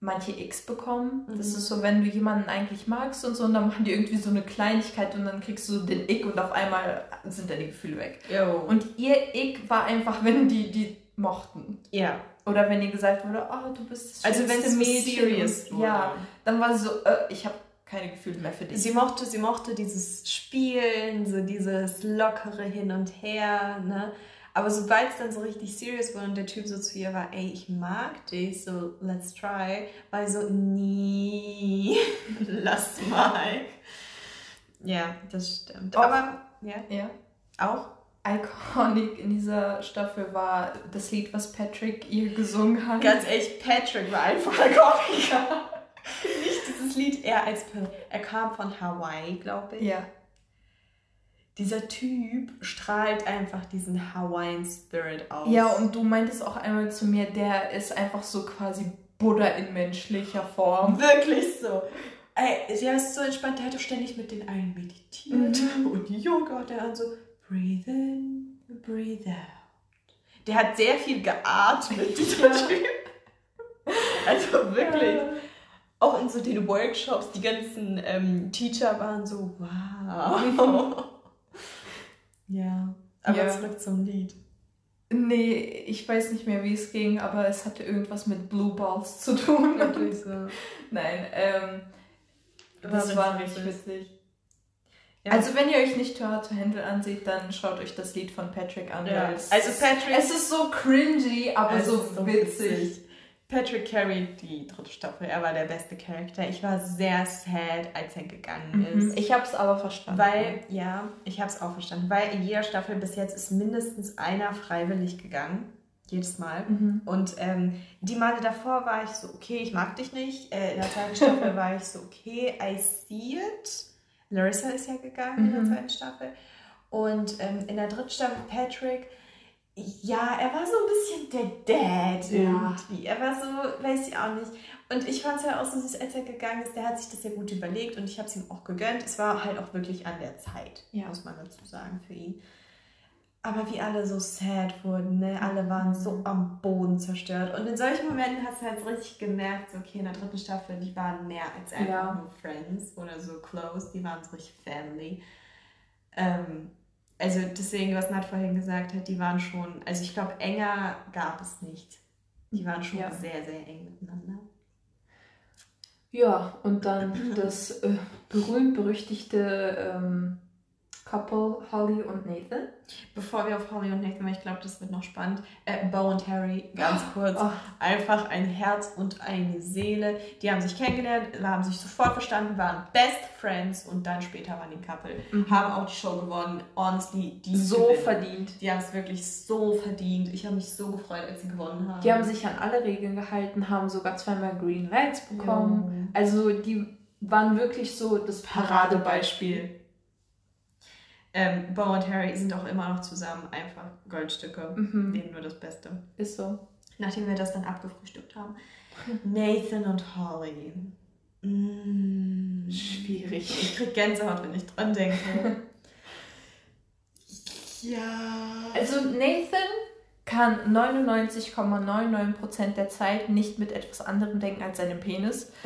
manche X bekommen. Das Mhm. ist so, wenn du jemanden eigentlich magst und so, und dann machen die irgendwie so eine Kleinigkeit und dann kriegst du den Ick und auf einmal sind deine Gefühle weg. Jo. Und ihr Ick war einfach, wenn die die mochten. ja. Oder wenn ihr gesagt wurde, oh, du bist das Also wenn es Mädchen. serious wurde. Ja, dann war sie so, äh, ich habe keine Gefühle mehr für dich. Sie mochte, sie mochte dieses Spielen, so dieses lockere Hin und Her, ne? Aber sobald es dann so richtig serious wurde und der Typ so zu ihr war, ey, ich mag dich, so let's try, war ich so, nie, lass mal. Ja, das stimmt. Auch- Aber, ja, Ja. auch. Iconic in dieser Staffel war das Lied, was Patrick ihr gesungen hat. Ganz ehrlich, Patrick war einfach ein Komiker. Nicht dieses Lied, er als, er kam von Hawaii, glaube ich. Ja. Dieser Typ strahlt einfach diesen Hawaiian Spirit aus. Ja, und du meintest auch einmal zu mir, der ist einfach so quasi Buddha in menschlicher Form. Wirklich so. Ey, der ist so entspannt, der hat doch ständig mit den einen meditiert Mhm. und Yoga der dann so breathe in, breathe out. Der hat sehr viel geatmet, dieser Ja. Typ. Also wirklich. Auch in so den Workshops, die ganzen ähm, Teacher waren so, wow. Ja, aber Ja. zurück zum Lied. Nee, ich weiß nicht mehr, wie es ging, aber es hatte irgendwas mit Blue Balls zu tun. Wirklich so. Nein, ähm, das war richtig witzig. witzig. Ja. Also wenn ihr euch nicht Too Hard to Handle ansieht, dann schaut euch das Lied von Patrick an. Ja. Also ist- Patrick- Es ist so cringy, aber Es so, ist witzig. Patrick Carey, die dritte Staffel, er war der beste Charakter. Ich war sehr sad, als er gegangen Mhm. ist. Ich hab's aber verstanden. Weil, ja, ich habe es auch verstanden, weil in jeder Staffel bis jetzt ist mindestens einer freiwillig gegangen. Jedes Mal. Mhm. Und ähm, die Male davor war ich so, okay, ich mag dich nicht. Äh, in der zweiten Staffel war ich so, okay, I see it. Larissa ist ja gegangen in Mhm. der zweiten Staffel. Und ähm, in der dritten Staffel Patrick, ja, er war so ein bisschen der Dad Ja. irgendwie. Er war so, weiß ich auch nicht. Und ich fand es ja auch so süß, als er gegangen ist. Der hat sich das ja gut überlegt und ich habe es ihm auch gegönnt. Es war halt auch wirklich an der Zeit, Ja. muss man dazu sagen, für ihn. Aber wie alle so sad wurden, ne? Alle waren so am Boden zerstört. Und in solchen Momenten hast du halt richtig gemerkt, so, okay, in der dritten Staffel, die waren mehr als einfach Ja. nur Friends oder so close, die waren so richtig Family. Ähm, also deswegen, was Nat vorhin gesagt hat, die waren schon, also ich glaube, enger gab es nicht. Die waren schon Ja. sehr, sehr eng miteinander. Ja, und dann das äh, berühmt-berüchtigte ähm, Couple Holly und Nathan. Bevor wir auf Holly und Nathan, weil ich glaube, das wird noch spannend. Äh, Bo und Harry, ganz kurz. Oh, Einfach ein Herz und eine Seele. Die haben sich kennengelernt, haben sich sofort verstanden, waren Best Friends und dann später waren die Couple. Mhm. Haben auch die Show gewonnen. Honestly, die so gewinnen. verdient. Die haben es wirklich so verdient. Ich habe mich so gefreut, als sie gewonnen haben. Die haben sich an alle Regeln gehalten, haben sogar zweimal Green Lights bekommen. Also die waren wirklich so das Paradebeispiel. Ähm, Bo und Harry sind auch immer noch zusammen. Einfach Goldstücke. Mhm. Nehmen nur das Beste. Ist so. Nachdem wir das dann abgefrühstückt haben. Nathan und Holly. Mm. Schwierig. Ich krieg Gänsehaut, wenn ich dran denke. ja. Also Nathan kann 99,99% der Zeit nicht mit etwas anderem denken als seinem Penis.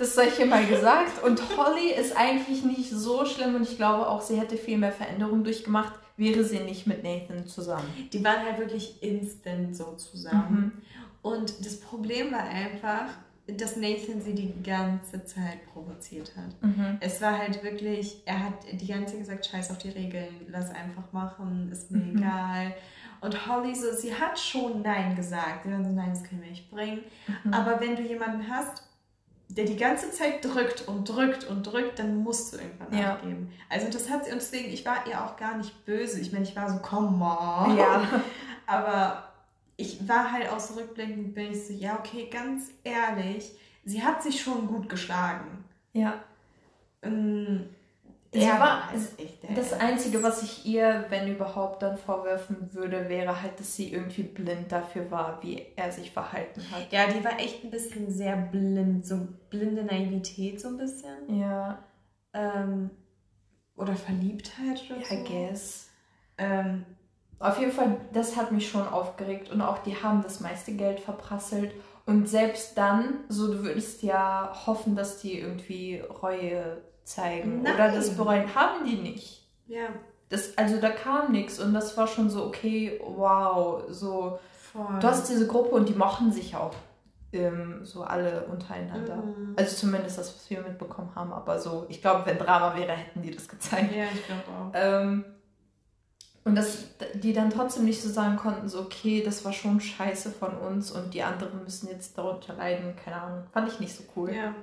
das sei hier mal gesagt. Und Holly ist eigentlich nicht so schlimm und ich glaube auch, sie hätte viel mehr Veränderung durchgemacht, wäre sie nicht mit Nathan zusammen. Die waren halt wirklich instant so zusammen. Und das Problem war einfach, dass Nathan sie die ganze Zeit provoziert hat. Mhm. Es war halt wirklich, er hat die ganze Zeit gesagt, scheiß auf die Regeln, lass einfach machen, ist mir Mhm. egal. Und Holly so, sie hat schon Nein gesagt. Sie so, nein, das können wir nicht bringen. Mhm. Aber wenn du jemanden hast, der die ganze Zeit drückt und drückt und drückt, dann musst du irgendwann Ja. nachgeben. Also das hat sie, und deswegen, ich war ihr auch gar nicht böse. Ich meine, ich war so, come on. Ja. Aber ich war halt auch so rückblickend, bin ich so, ja, okay, ganz ehrlich, sie hat sich schon gut geschlagen. ja. Ähm, Sie er war- echt der Das. Einzige, was ich ihr, wenn überhaupt, dann vorwerfen würde, wäre halt, dass sie irgendwie blind dafür war, wie er sich verhalten hat. Ja, die war echt ein bisschen sehr blind, so blinde Naivität so ein bisschen. Ja, Ähm, oder Verliebtheit oder so. I guess. Ähm, Auf jeden Fall, das hat mich schon aufgeregt und auch die haben das meiste Geld verprasselt und selbst dann, so du würdest ja hoffen, dass die irgendwie Reue zeigen Nein. oder das bereuen, haben die nicht. ja, Das, also da kam nichts und das war schon so, okay, wow, so, voll. du hast diese Gruppe und die mochten sich auch ähm, so alle untereinander. Mhm. Also zumindest das, was wir mitbekommen haben, aber so, ich glaube, wenn Drama wäre, hätten die das gezeigt. Ja, ich glaube auch. Ähm, Und dass die dann trotzdem nicht so sagen konnten, so, okay, das war schon scheiße von uns und die anderen müssen jetzt darunter leiden, keine Ahnung. Fand ich nicht so cool. Ja.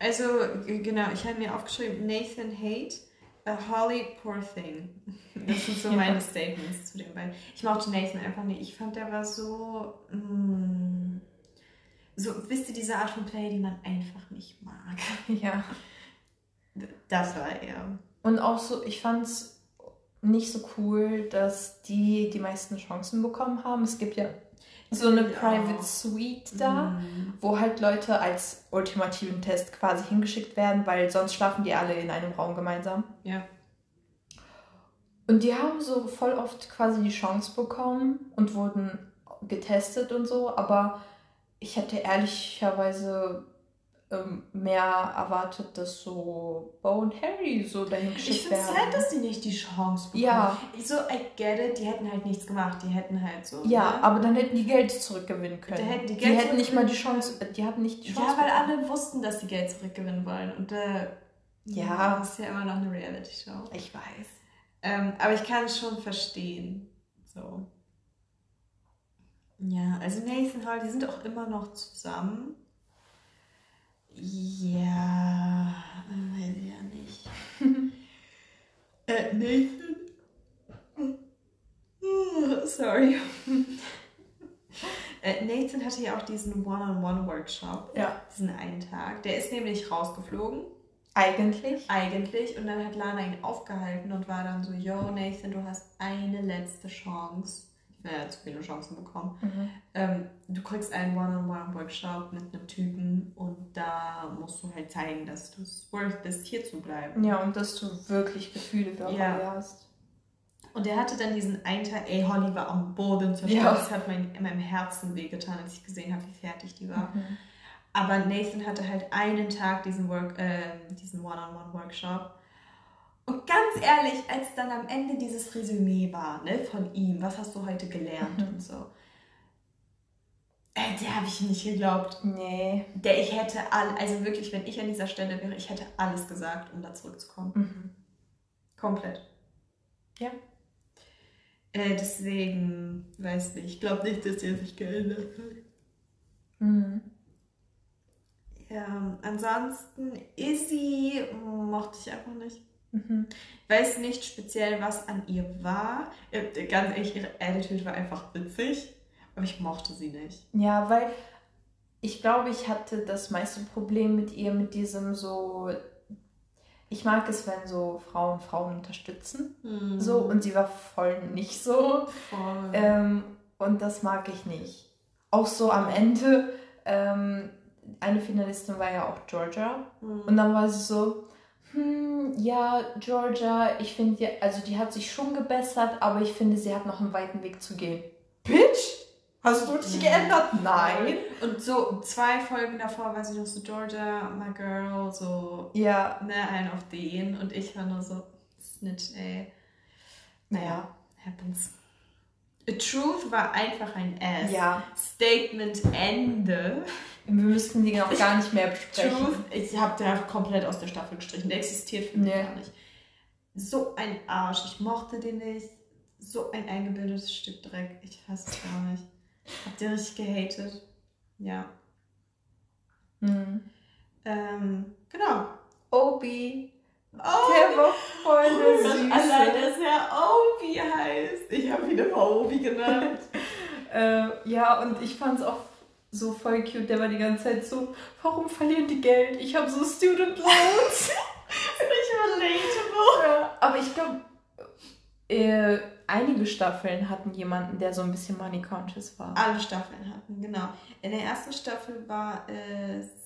Also, genau, ich habe mir aufgeschrieben, Nathan Hate, a Holly Poor Thing. Das sind so meine Statements zu den beiden. Ich mochte Nathan einfach nicht. Ich fand, der war so. Mm, so, wisst ihr, diese Art von Play, die man einfach nicht mag. Ja. Das war er. Und auch so, ich fand es nicht so cool, dass die die meisten Chancen bekommen haben. Es gibt ja so eine Private Suite da, mhm. wo halt Leute als ultimativen Test quasi hingeschickt werden, weil sonst schlafen die alle in einem Raum gemeinsam. Ja. Und die haben so voll oft quasi die Chance bekommen und wurden getestet und so, aber ich hätte ehrlicherweise ähm, mehr erwartet, dass so Bo und Harry so dahin geschickt werden. Ich finde es halt, dass die nicht die Chance bekommen. Ja. Ich so, I get it, die hätten halt nichts gemacht, die hätten halt so. Ja, ne? aber dann hätten die Geld zurückgewinnen können. Die hätten, die Geld die hätten nicht mal die Chance, die hatten nicht die Chance. Ja, weil bekommen. alle wussten, dass die Geld zurückgewinnen wollen und äh, ja, das ist ja immer noch eine Reality-Show. Ich weiß. Ähm, aber ich kann es schon verstehen. So. Ja, also Nathan Hall, die sind auch immer noch zusammen. Ja, weiß ich ja nicht. Nathan? Sorry. äh, Nathan hatte ja auch diesen One-on-One-Workshop. Ja. Diesen einen Tag. Der ist nämlich rausgeflogen. Eigentlich? Eigentlich. Und dann hat Lana ihn aufgehalten und war dann so, yo, Nathan, du hast eine letzte Chance äh, zu viele Chancen bekommen. Mhm. Ähm, du kriegst einen One-on-One-Workshop mit einem Typen und da musst du halt zeigen, dass du es worth bist, hier zu bleiben. Ja, und dass du wirklich Gefühle für ja. Holly hast. Und er hatte dann diesen einen Tag, ey, Holly war am Boden zerstört. Ja. Das hat mein, in meinem Herzen wehgetan, als ich gesehen habe, wie fertig die war. Mhm. Aber Nathan hatte halt einen Tag diesen, Work, äh, diesen One-on-One-Workshop und ganz ehrlich, als dann am Ende dieses Resümee war, ne, von ihm, was hast du heute gelernt mhm. und so. Äh, der habe ich nicht geglaubt. Nee. Der ich hätte all, also wirklich, wenn ich an dieser Stelle wäre, ich hätte alles gesagt, um da zurückzukommen. Mhm. Komplett. Ja. Äh, deswegen, weiß nicht, ich glaube nicht, dass er sich geändert hat. Mhm. Ja, ansonsten, Izzy mochte ich einfach nicht. Mhm. Ich weiß nicht speziell, was an ihr war. Äh, ganz ehrlich, ihre Attitude war einfach witzig, aber ich mochte sie nicht. Ja, weil ich glaube, ich hatte das meiste Problem mit ihr, mit diesem so. Ich mag es, wenn so Frauen Frauen unterstützen. Mhm. So, und sie war voll nicht so. Voll. Ähm, und das mag ich nicht. Auch so am Ende, ähm, eine Finalistin war ja auch Georgia. Mhm. Und dann war sie so, hm, ja, Georgia, ich finde, also die hat sich schon gebessert, aber ich finde, sie hat noch einen weiten Weg zu gehen. Bitch! Hast du dich geändert? Nein. Und so zwei Folgen davor war sie noch so Georgia, my girl, so ja. ne, ein auf den. Und ich war nur so, Snitch, ey. Naja, happens. A Truth war einfach ein S. Ja. Statement Ende. Wir müssten die auch gar nicht mehr besprechen. Truth, ich habe den einfach komplett aus der Staffel gestrichen. Der existiert für mich nee. gar nicht. So ein Arsch. Ich mochte den nicht. So ein eingebildetes Stück Dreck. Ich fasse es gar nicht. Habt ihr richtig gehatet? Ja. Mhm. Ähm, genau. Obi. Oh, der war voll der Süße. Allein, dass er Obi heißt. Ich habe ihn immer Obi genannt. äh, ja, und ich fand es auch so voll cute. Der war die ganze Zeit so, warum verlieren die Geld? Ich habe so Student Loans. Nicht relatable. Ja, aber ich glaube, äh, einige Staffeln hatten jemanden, der so ein bisschen money conscious war. Alle Staffeln hatten, genau. In der ersten Staffel war es.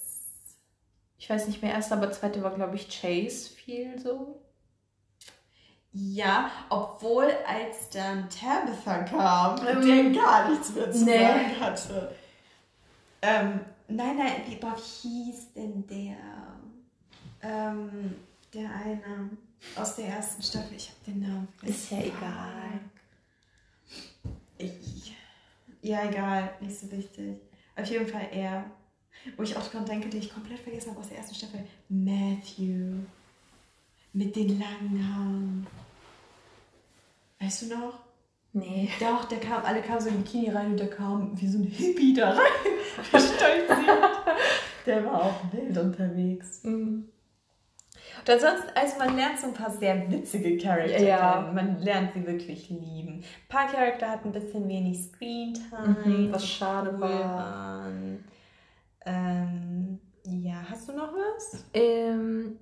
Ich weiß nicht mehr, erste, aber zweite war, glaube ich, Chase viel so. Ja, obwohl als dann Tabitha kam, ähm, der gar nichts mehr zu nee. sagen hatte. Ähm, nein, nein, wie, boah, hieß denn der? Ähm, der eine aus der ersten Staffel. Ich habe den Namen vergessen. Ist ja egal. Ich, ja, egal, nicht so wichtig. Auf jeden Fall er. Wo ich auch dran denke, den ich komplett vergessen habe aus der ersten Staffel. Matthew. Mit den langen Haaren. Weißt du noch? Nee. Doch, der kam, alle kamen so in Bikini rein und der kam wie so ein Hippie da rein. Der war auch wild unterwegs. Mhm. Und ansonsten, also man lernt so ein paar sehr witzige Charakter Ja. kennen. Man lernt sie wirklich lieben. Ein paar Charakter hatten ein bisschen wenig Screentime. Mhm, was schade war. waren. Ähm, ja, hast du noch was? Ähm,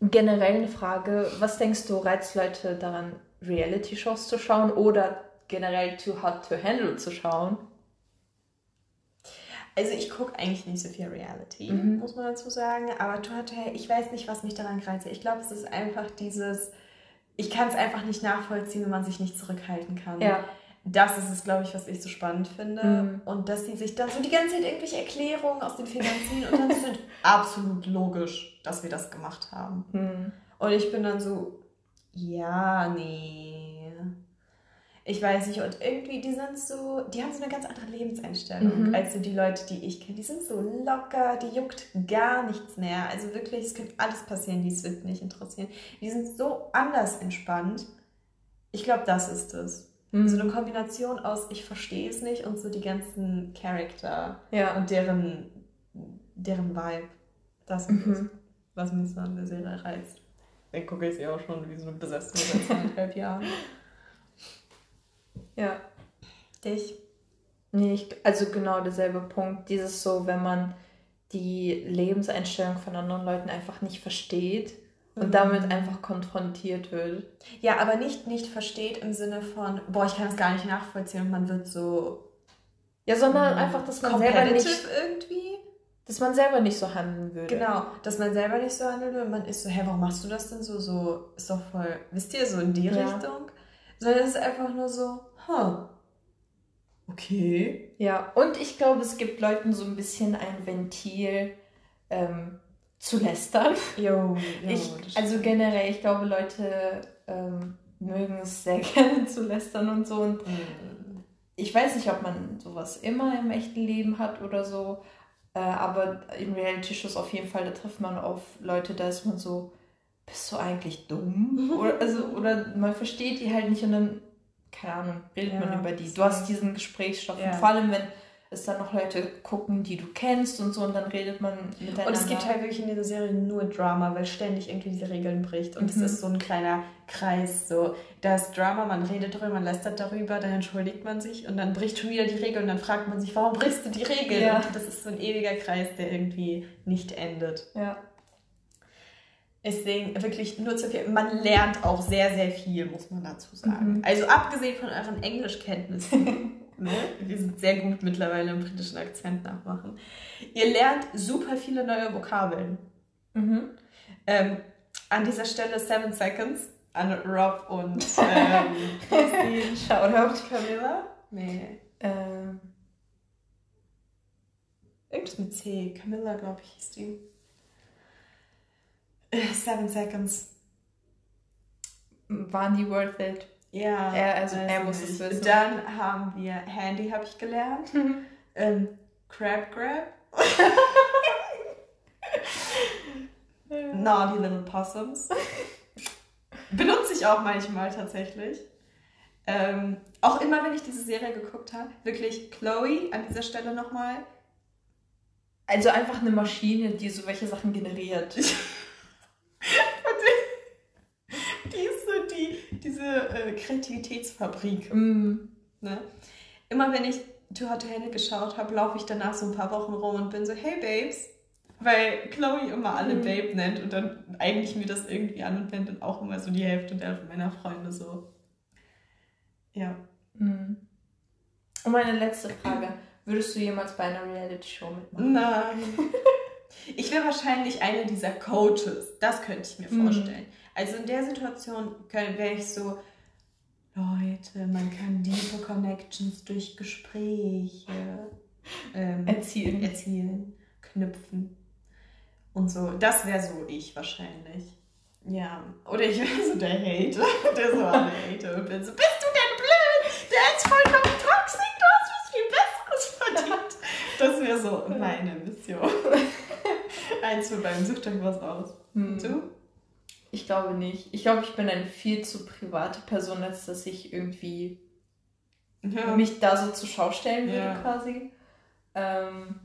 generell eine Frage, was denkst du, reizt Leute daran, Reality-Shows zu schauen oder generell Too Hot to Handle zu schauen? Also ich gucke eigentlich nicht so viel Reality, Mhm. muss man dazu sagen. Aber Total, ich weiß nicht, was mich daran reizt. Ich glaube, es ist einfach dieses, ich kann es einfach nicht nachvollziehen, wenn man sich nicht zurückhalten kann. Ja. Das ist es, glaube ich, was ich so spannend finde. Mhm. Und dass sie sich dann so die ganze Zeit irgendwelche Erklärungen aus den Fingern ziehen und dann sind absolut logisch, dass wir das gemacht haben. Mhm. Und ich bin dann so, ja, nee. Ich weiß nicht. Und irgendwie, die sind so, die haben so eine ganz andere Lebenseinstellung Mhm. als so die Leute, die ich kenne. Die sind so locker, die juckt gar nichts mehr. Also wirklich, es könnte alles passieren, die es wird nicht interessieren. Die sind so anders entspannt. Ich glaube, das ist es. Mhm. So eine Kombination aus ich verstehe es nicht und so die ganzen Charakter Ja. und deren, deren Vibe. Das ist Mhm. was mich so an der Serie reizt. Dann gucke ich sie auch schon wie so eine Besessene seit zweieinhalb Jahren. Ja. Dich? Nee, ich, also genau derselbe Punkt. Dieses so, wenn man die Lebenseinstellung von anderen Leuten einfach nicht versteht und Mhm. damit einfach konfrontiert wird. Ja, aber nicht, nicht versteht im Sinne von, boah, ich kann es gar nicht nachvollziehen und man wird so Ja, sondern einfach, dass man selber nicht, irgendwie. dass man selber nicht so handeln würde. Genau, dass man selber nicht so handelt und man ist so, hä, warum machst du das denn so? So, ist doch voll, wisst ihr, so in die Ja. Richtung. Sondern es ist einfach nur so, huh, okay. Ja, und ich glaube, es gibt Leuten so ein bisschen ein Ventil ähm, zu lästern. Jo, jo Ich, also generell, ich glaube, Leute ähm, mögen es sehr gerne zu lästern und so. Und Mm. ich weiß nicht, ob man sowas immer im echten Leben hat oder so. Äh, aber in Reality-Shows auf jeden Fall, da trifft man auf Leute, da ist man so, bist du eigentlich dumm? Oder, also, oder man versteht die halt nicht und dann, keine Ahnung, redet Ja, man über die. Du hast diesen Gesprächsstoff. Ja. Und vor allem, wenn es dann noch Leute gucken, die du kennst und so, und dann redet man miteinander. Und es gibt halt wirklich in dieser Serie nur Drama, weil ständig irgendwie diese Regeln bricht. Und es Mhm. ist so ein kleiner Kreis. So, das Drama, man redet darüber, man lästert darüber, dann entschuldigt man sich und dann bricht schon wieder die Regel und dann fragt man sich, warum brichst du die Regel? Ja. Und das ist so ein ewiger Kreis, der irgendwie nicht endet. Ja. Deswegen wirklich nur zu viel. Man lernt auch sehr, sehr viel, muss man dazu sagen. Mhm. Also abgesehen von euren Englischkenntnissen. ne? Wir sind sehr gut mittlerweile im britischen Akzent nachmachen. Ihr lernt super viele neue Vokabeln. Mhm. Ähm, an dieser Stelle Seven Seconds an Rob und ähm, Shoutout. Camilla. Nee. Ähm, Irgendwas mit C. Camilla, glaube ich, hieß die. Äh, Seven Seconds. waren die worth it? Ja. Er- also er muss es wissen. Dann haben wir Handy, habe ich gelernt. ähm, Crab Grab. Naughty Little Possums. Benutze ich auch manchmal tatsächlich. Ähm, auch immer, wenn ich diese Serie geguckt habe. Wirklich Chloe an dieser Stelle nochmal. Also einfach eine Maschine, die so welche Sachen generiert. Die ist so die, diese äh, Kreativitätsfabrik. Mm. Ne? Immer wenn ich Too Hot to Handle geschaut habe, laufe ich danach so ein paar Wochen rum und bin so, hey Babes. Weil Chloe immer alle Mhm. Babe nennt und dann eigentlich mir das irgendwie an und wendet auch immer so die Hälfte der meiner Freunde so. Ja. Mm. Und meine letzte Frage. Würdest du jemals bei einer Reality-Show mitmachen? Nein. Ich wäre wahrscheinlich eine dieser Coaches. Das könnte ich mir Mhm. vorstellen. Also in der Situation wäre ich so, Leute, man kann tiefe Connections durch Gespräche ähm, Erzielen. erzielen, knüpfen und so. Das wäre so ich wahrscheinlich. Ja. Oder ich wäre so der Hater, der so alle hater und bin so, bist du denn blöd? Der ist vollkommen toxisch, du hast was viel Besseres verdient. Das wäre so meine Mission. Eins für beim sucht euch was aus. Mm. Du? Ich glaube nicht. Ich glaube, ich bin eine viel zu private Person, als dass ich irgendwie Ja. mich da so zur Schau stellen würde, Ja. quasi. Ähm,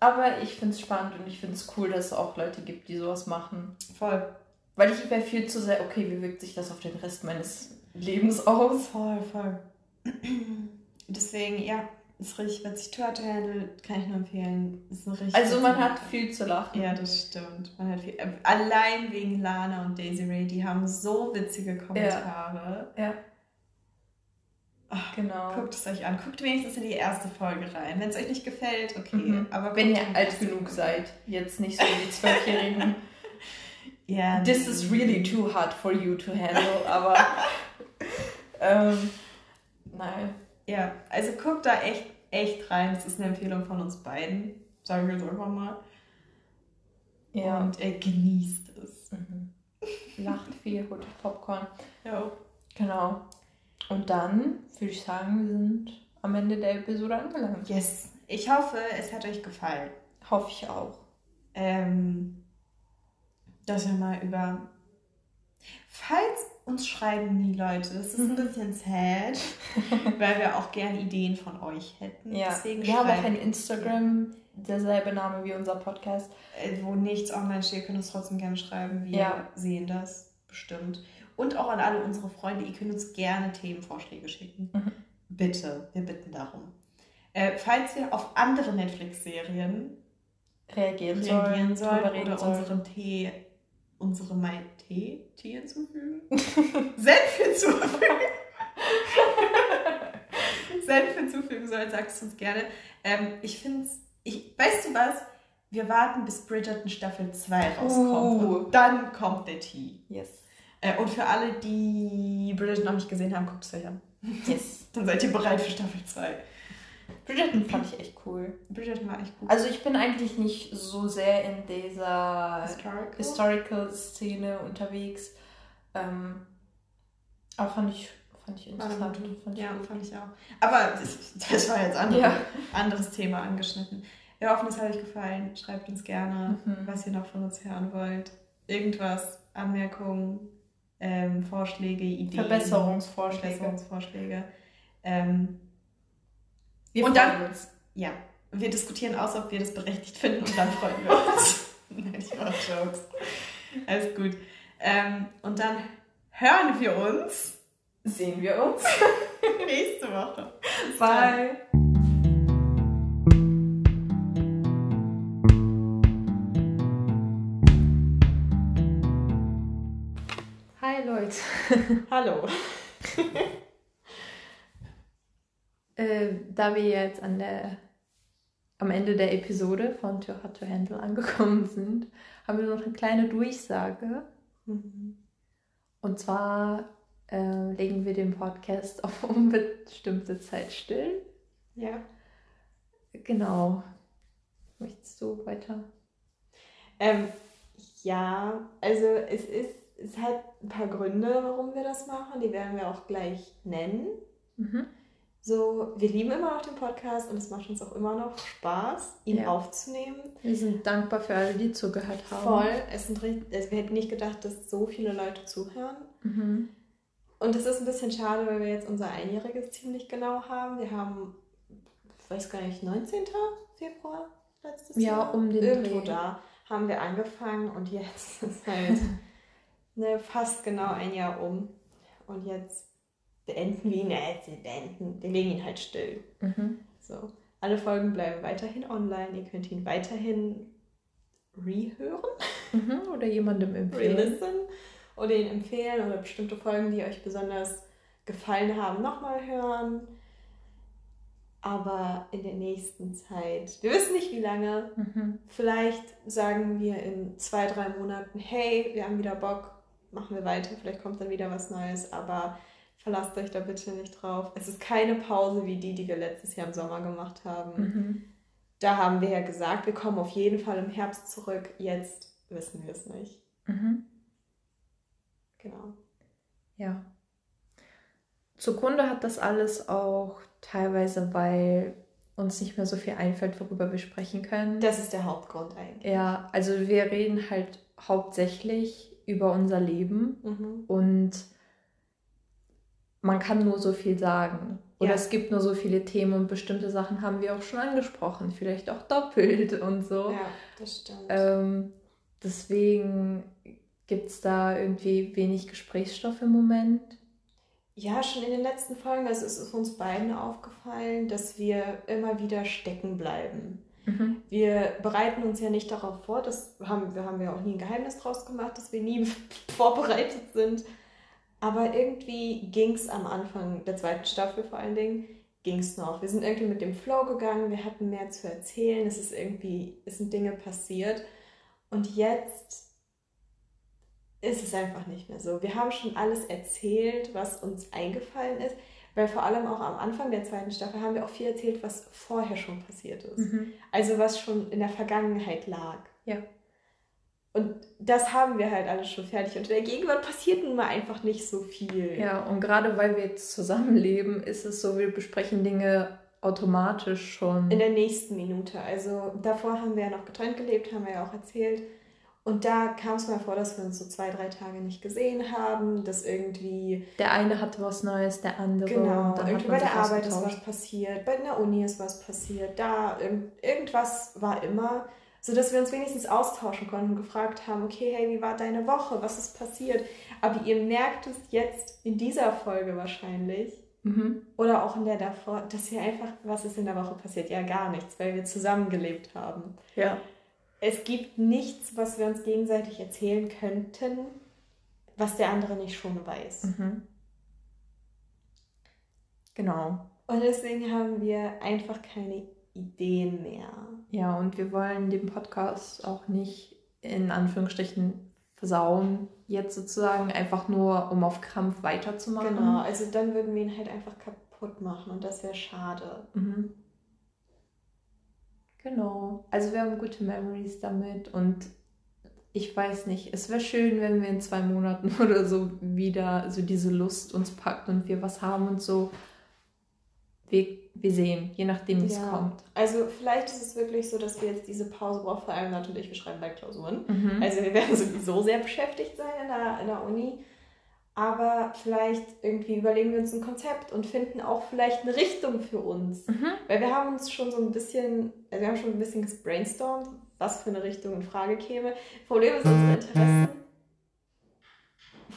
aber ich finde es spannend und ich finde es cool, dass es auch Leute gibt, die sowas machen. Voll. Weil ich wäre viel zu sehr, okay, wie wirkt sich das auf den Rest meines Lebens aus? Voll, voll. Deswegen, ja, ist richtig witzig. To Handle kann ich nur empfehlen. Ist ein richtig Also man hat viel zu lachen. Ja, das stimmt. Man hat viel, allein wegen Lana und Daisy Ray, die haben so witzige Kommentare. Ja. Ach, Genau. Guckt es euch an. Guckt wenigstens in die erste Folge rein. Wenn es euch nicht gefällt, okay. Mhm. Aber Wenn ihr alt genug seid, jetzt nicht so die Zwölfjährigen. Ja. This is really too hard for you to handle, aber ähm, nein. Ja, also guckt da echt, echt rein. Das ist eine Empfehlung von uns beiden. Sagen wir jetzt einfach mal. Ja. Und äh, genießt es. Mhm. Lacht viel, holt Popcorn. Ja. Genau. Und dann würde ich sagen, wir sind am Ende der Episode angelangt. Yes. Ich hoffe, es hat euch gefallen. Hoffe ich auch. ähm, dass wir mal über. Falls uns schreiben die Leute, das ist ein Mhm. bisschen sad, weil wir auch gerne Ideen von euch hätten. Ja, Deswegen wir haben auch ein Instagram, derselbe Name wie unser Podcast. äh, wo nichts online steht, könnt ihr uns trotzdem gerne schreiben. Wir Ja. sehen das bestimmt. Und auch an alle unsere Freunde, ihr könnt uns gerne Themenvorschläge schicken. Mhm. Bitte, wir bitten darum. Äh, falls wir auf andere Netflix-Serien Reagieren, reagieren sollen reden oder sollen. unseren Tee, unsere Mai Tee, Tee hinzufügen. Senf hinzufügen. Senf hinzufügen sollen, sagst du uns gerne. Ähm, ich finde es, ich, weißt du was? Wir warten, bis Bridgerton Staffel 2 rauskommt. Uh. Und dann kommt der Tee. Yes. Äh, und für alle, die Bridgerton noch nicht gesehen haben, guckt es euch an. Yes. Dann seid ihr bereit für Staffel 2. Bridgerton fand ich echt cool. Bridgerton war echt gut. Also ich bin eigentlich nicht so sehr in dieser Historical. Historical-Szene unterwegs. Ähm, aber fand ich, fand ich interessant. Fand ich ja, gut. fand ich auch. Aber das, das war jetzt andere, Ja. anderes Thema angeschnitten. Wir hoffen, es hat euch gefallen. Schreibt uns gerne, Mhm. was ihr noch von uns hören wollt. Irgendwas, Anmerkungen, ähm, Vorschläge, Ideen. Verbesserungsvorschläge. Verbesserungsvorschläge. Ähm, Wir Und freuen dann- uns. ja, wir diskutieren aus, ob wir das berechtigt finden und dann freuen wir uns. Nein, ich mache Jokes. Alles gut. Ähm, und dann hören wir uns Sehen wir uns. nächste Woche. Bye. Hi Leute. Hallo. Äh, da wir jetzt an der, am Ende der Episode von Too Hot to Handle angekommen sind, haben wir noch eine kleine Durchsage. Und zwar äh, legen wir den Podcast auf unbestimmte Zeit still. Ja. Genau. Möchtest du weiter? Ähm, ja, also es ist, es hat ein paar Gründe, warum wir das machen. Die werden wir auch gleich nennen. Mhm. So, wir lieben immer noch den Podcast und es macht uns auch immer noch Spaß, ihn Ja. aufzunehmen. Wir sind dankbar für alle, die zugehört haben. Voll. Es sind, richtig- also wir hätten nicht gedacht, dass so viele Leute zuhören. Mhm. Und es ist ein bisschen schade, weil wir jetzt unser Einjähriges ziemlich genau haben. Wir haben, ich weiß gar nicht, 19. Februar letztes Ja, Jahr? um den Irgendwo Dreh. da haben wir angefangen und jetzt ist halt ne, fast genau ein Jahr um. Und jetzt beenden wir ihn, äh, beenden, wir legen ihn halt still. Mhm. So. Alle Folgen bleiben weiterhin online. Ihr könnt ihn weiterhin rehören, Mhm. Oder jemandem empfehlen. relisten oder ihn empfehlen oder bestimmte Folgen, die euch besonders gefallen haben, nochmal hören. Aber in der nächsten Zeit, wir wissen nicht wie lange, Mhm. vielleicht sagen wir in zwei, drei Monaten, hey, wir haben wieder Bock, machen wir weiter, vielleicht kommt dann wieder was Neues, aber verlasst euch da bitte nicht drauf. Es ist keine Pause wie die, die wir letztes Jahr im Sommer gemacht haben. Mhm. Da haben wir ja gesagt, wir kommen auf jeden Fall im Herbst zurück. Jetzt wissen wir es nicht. Mhm. Genau. Ja. Zugrunde hat das alles auch teilweise, weil uns nicht mehr so viel einfällt, worüber wir sprechen können. Das ist der Hauptgrund eigentlich. Ja, also wir reden halt hauptsächlich über unser Leben Mhm. und man kann nur so viel sagen. Oder Ja. es gibt nur so viele Themen und bestimmte Sachen haben wir auch schon angesprochen, vielleicht auch doppelt und so. Ja, das stimmt. Ähm, deswegen gibt es da irgendwie wenig Gesprächsstoff im Moment. Ja, schon in den letzten Folgen, also es ist uns beiden aufgefallen, dass wir immer wieder stecken bleiben. Mhm. Wir bereiten uns ja nicht darauf vor, das haben wir haben ja auch nie ein Geheimnis draus gemacht, dass wir nie vorbereitet sind. Aber irgendwie ging es am Anfang der zweiten Staffel vor allen Dingen, ging es noch. Wir sind irgendwie mit dem Flow gegangen, wir hatten mehr zu erzählen, es ist irgendwie, es sind Dinge passiert. Und jetzt ist es einfach nicht mehr so. Wir haben schon alles erzählt, was uns eingefallen ist, weil vor allem auch am Anfang der zweiten Staffel haben wir auch viel erzählt, was vorher schon passiert ist. Mhm. Also was schon in der Vergangenheit lag. Ja. Und das haben wir halt alles schon fertig. Und in der Gegenwart passiert nun mal einfach nicht so viel. Ja, und gerade weil wir jetzt zusammenleben, ist es so, wir besprechen Dinge automatisch schon. In der nächsten Minute. Also davor haben wir ja noch getrennt gelebt, haben wir ja auch erzählt. Und da kam es mal vor, dass wir uns so zwei, drei Tage nicht gesehen haben, dass irgendwie, Der eine hatte was Neues, der andere. genau, und dann hat irgendwie bei der Arbeit ist was passiert, bei der Uni ist was passiert, da irgend, irgendwas war immer, sodass wir uns wenigstens austauschen konnten und gefragt haben, okay, hey, wie war deine Woche, was ist passiert? Aber ihr merkt es jetzt in dieser Folge wahrscheinlich, Mhm. Oder auch in der davor, dass hier einfach, was ist in der Woche passiert? Ja, gar nichts, weil wir zusammengelebt haben. Ja. Es gibt nichts, was wir uns gegenseitig erzählen könnten, was der andere nicht schon weiß. Mhm. Genau. Und deswegen haben wir einfach keine Ideen mehr. Ja, und wir wollen den Podcast auch nicht in Anführungsstrichen versauen, jetzt sozusagen, einfach nur, um auf Krampf weiterzumachen. Genau, also dann würden wir ihn halt einfach kaputt machen und das wäre schade. Mhm. Genau. Also wir haben gute Memories damit und ich weiß nicht, es wäre schön, wenn wir in zwei Monaten oder so wieder so diese Lust uns packt und wir was haben und so. Wir, wir sehen, je nachdem, wie es Ja. kommt. Also vielleicht ist es wirklich so, dass wir jetzt diese Pause brauchen, vor allem natürlich, wir schreiben bald Klausuren. Mhm. Also wir werden sowieso sehr beschäftigt sein in der, in der Uni. Aber vielleicht irgendwie überlegen wir uns ein Konzept und finden auch vielleicht eine Richtung für uns. Mhm. Weil wir haben uns schon so ein bisschen, also wir haben schon ein bisschen gebrainstormt, was für eine Richtung in Frage käme. Problem ist, unsere Interessen.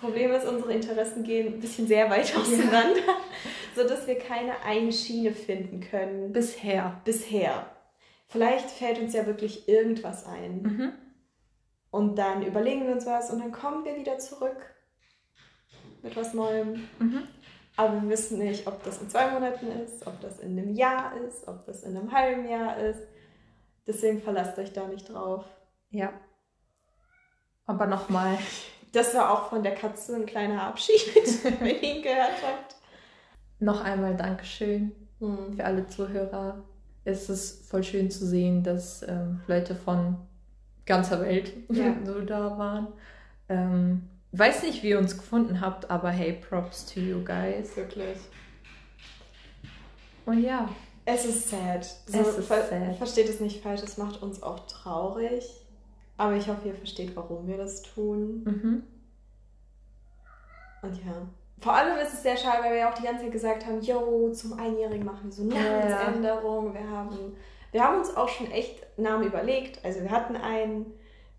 Problem ist, unsere Interessen gehen ein bisschen sehr weit auseinander, sodass wir keine eine Schiene finden können Bisher. bisher. Vielleicht fällt uns ja wirklich irgendwas ein. Mhm. Und dann überlegen wir uns was und dann kommen wir wieder zurück mit was Neuem. Mhm. Aber wir wissen nicht, ob das in zwei Monaten ist, ob das in einem Jahr ist, ob das in einem halben Jahr ist. Deswegen verlasst euch da nicht drauf. Ja. Aber nochmal, Das war auch von der Katze ein kleiner Abschied, wenn ihr ihn gehört habt. noch einmal Dankeschön Hm. für alle Zuhörer. Es ist voll schön zu sehen, dass ähm, Leute von ganzer Welt Ja. so da waren. Ähm, weiß nicht, wie ihr uns gefunden habt, aber hey, props to you guys. Wirklich. Und ja, Es ist sad. So, Es ist ver sad. Versteht es nicht falsch, es macht uns auch traurig. Aber ich hoffe, ihr versteht, warum wir das tun. mhm. Und ja. Vor allem ist es sehr schade, weil wir auch die ganze Zeit gesagt haben, yo, zum Einjährigen machen wir so Namensänderung. Wir, haben, wir haben uns auch schon echt Namen überlegt. Also wir hatten einen,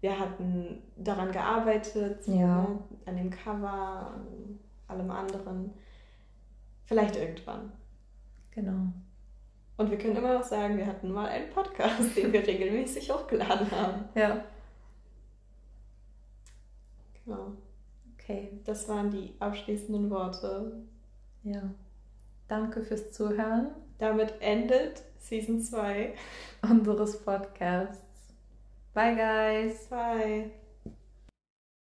wir hatten daran gearbeitet, Ja. ne, an dem Cover, an allem anderen. Vielleicht irgendwann. genau. Und wir können immer noch sagen, wir hatten mal einen Podcast, den wir regelmäßig hochgeladen haben. Ja, Genau. okay. Das waren die abschließenden Worte. Ja. Danke fürs Zuhören Damit endet Season 2. unseres Podcasts. Bye, guys. Bye.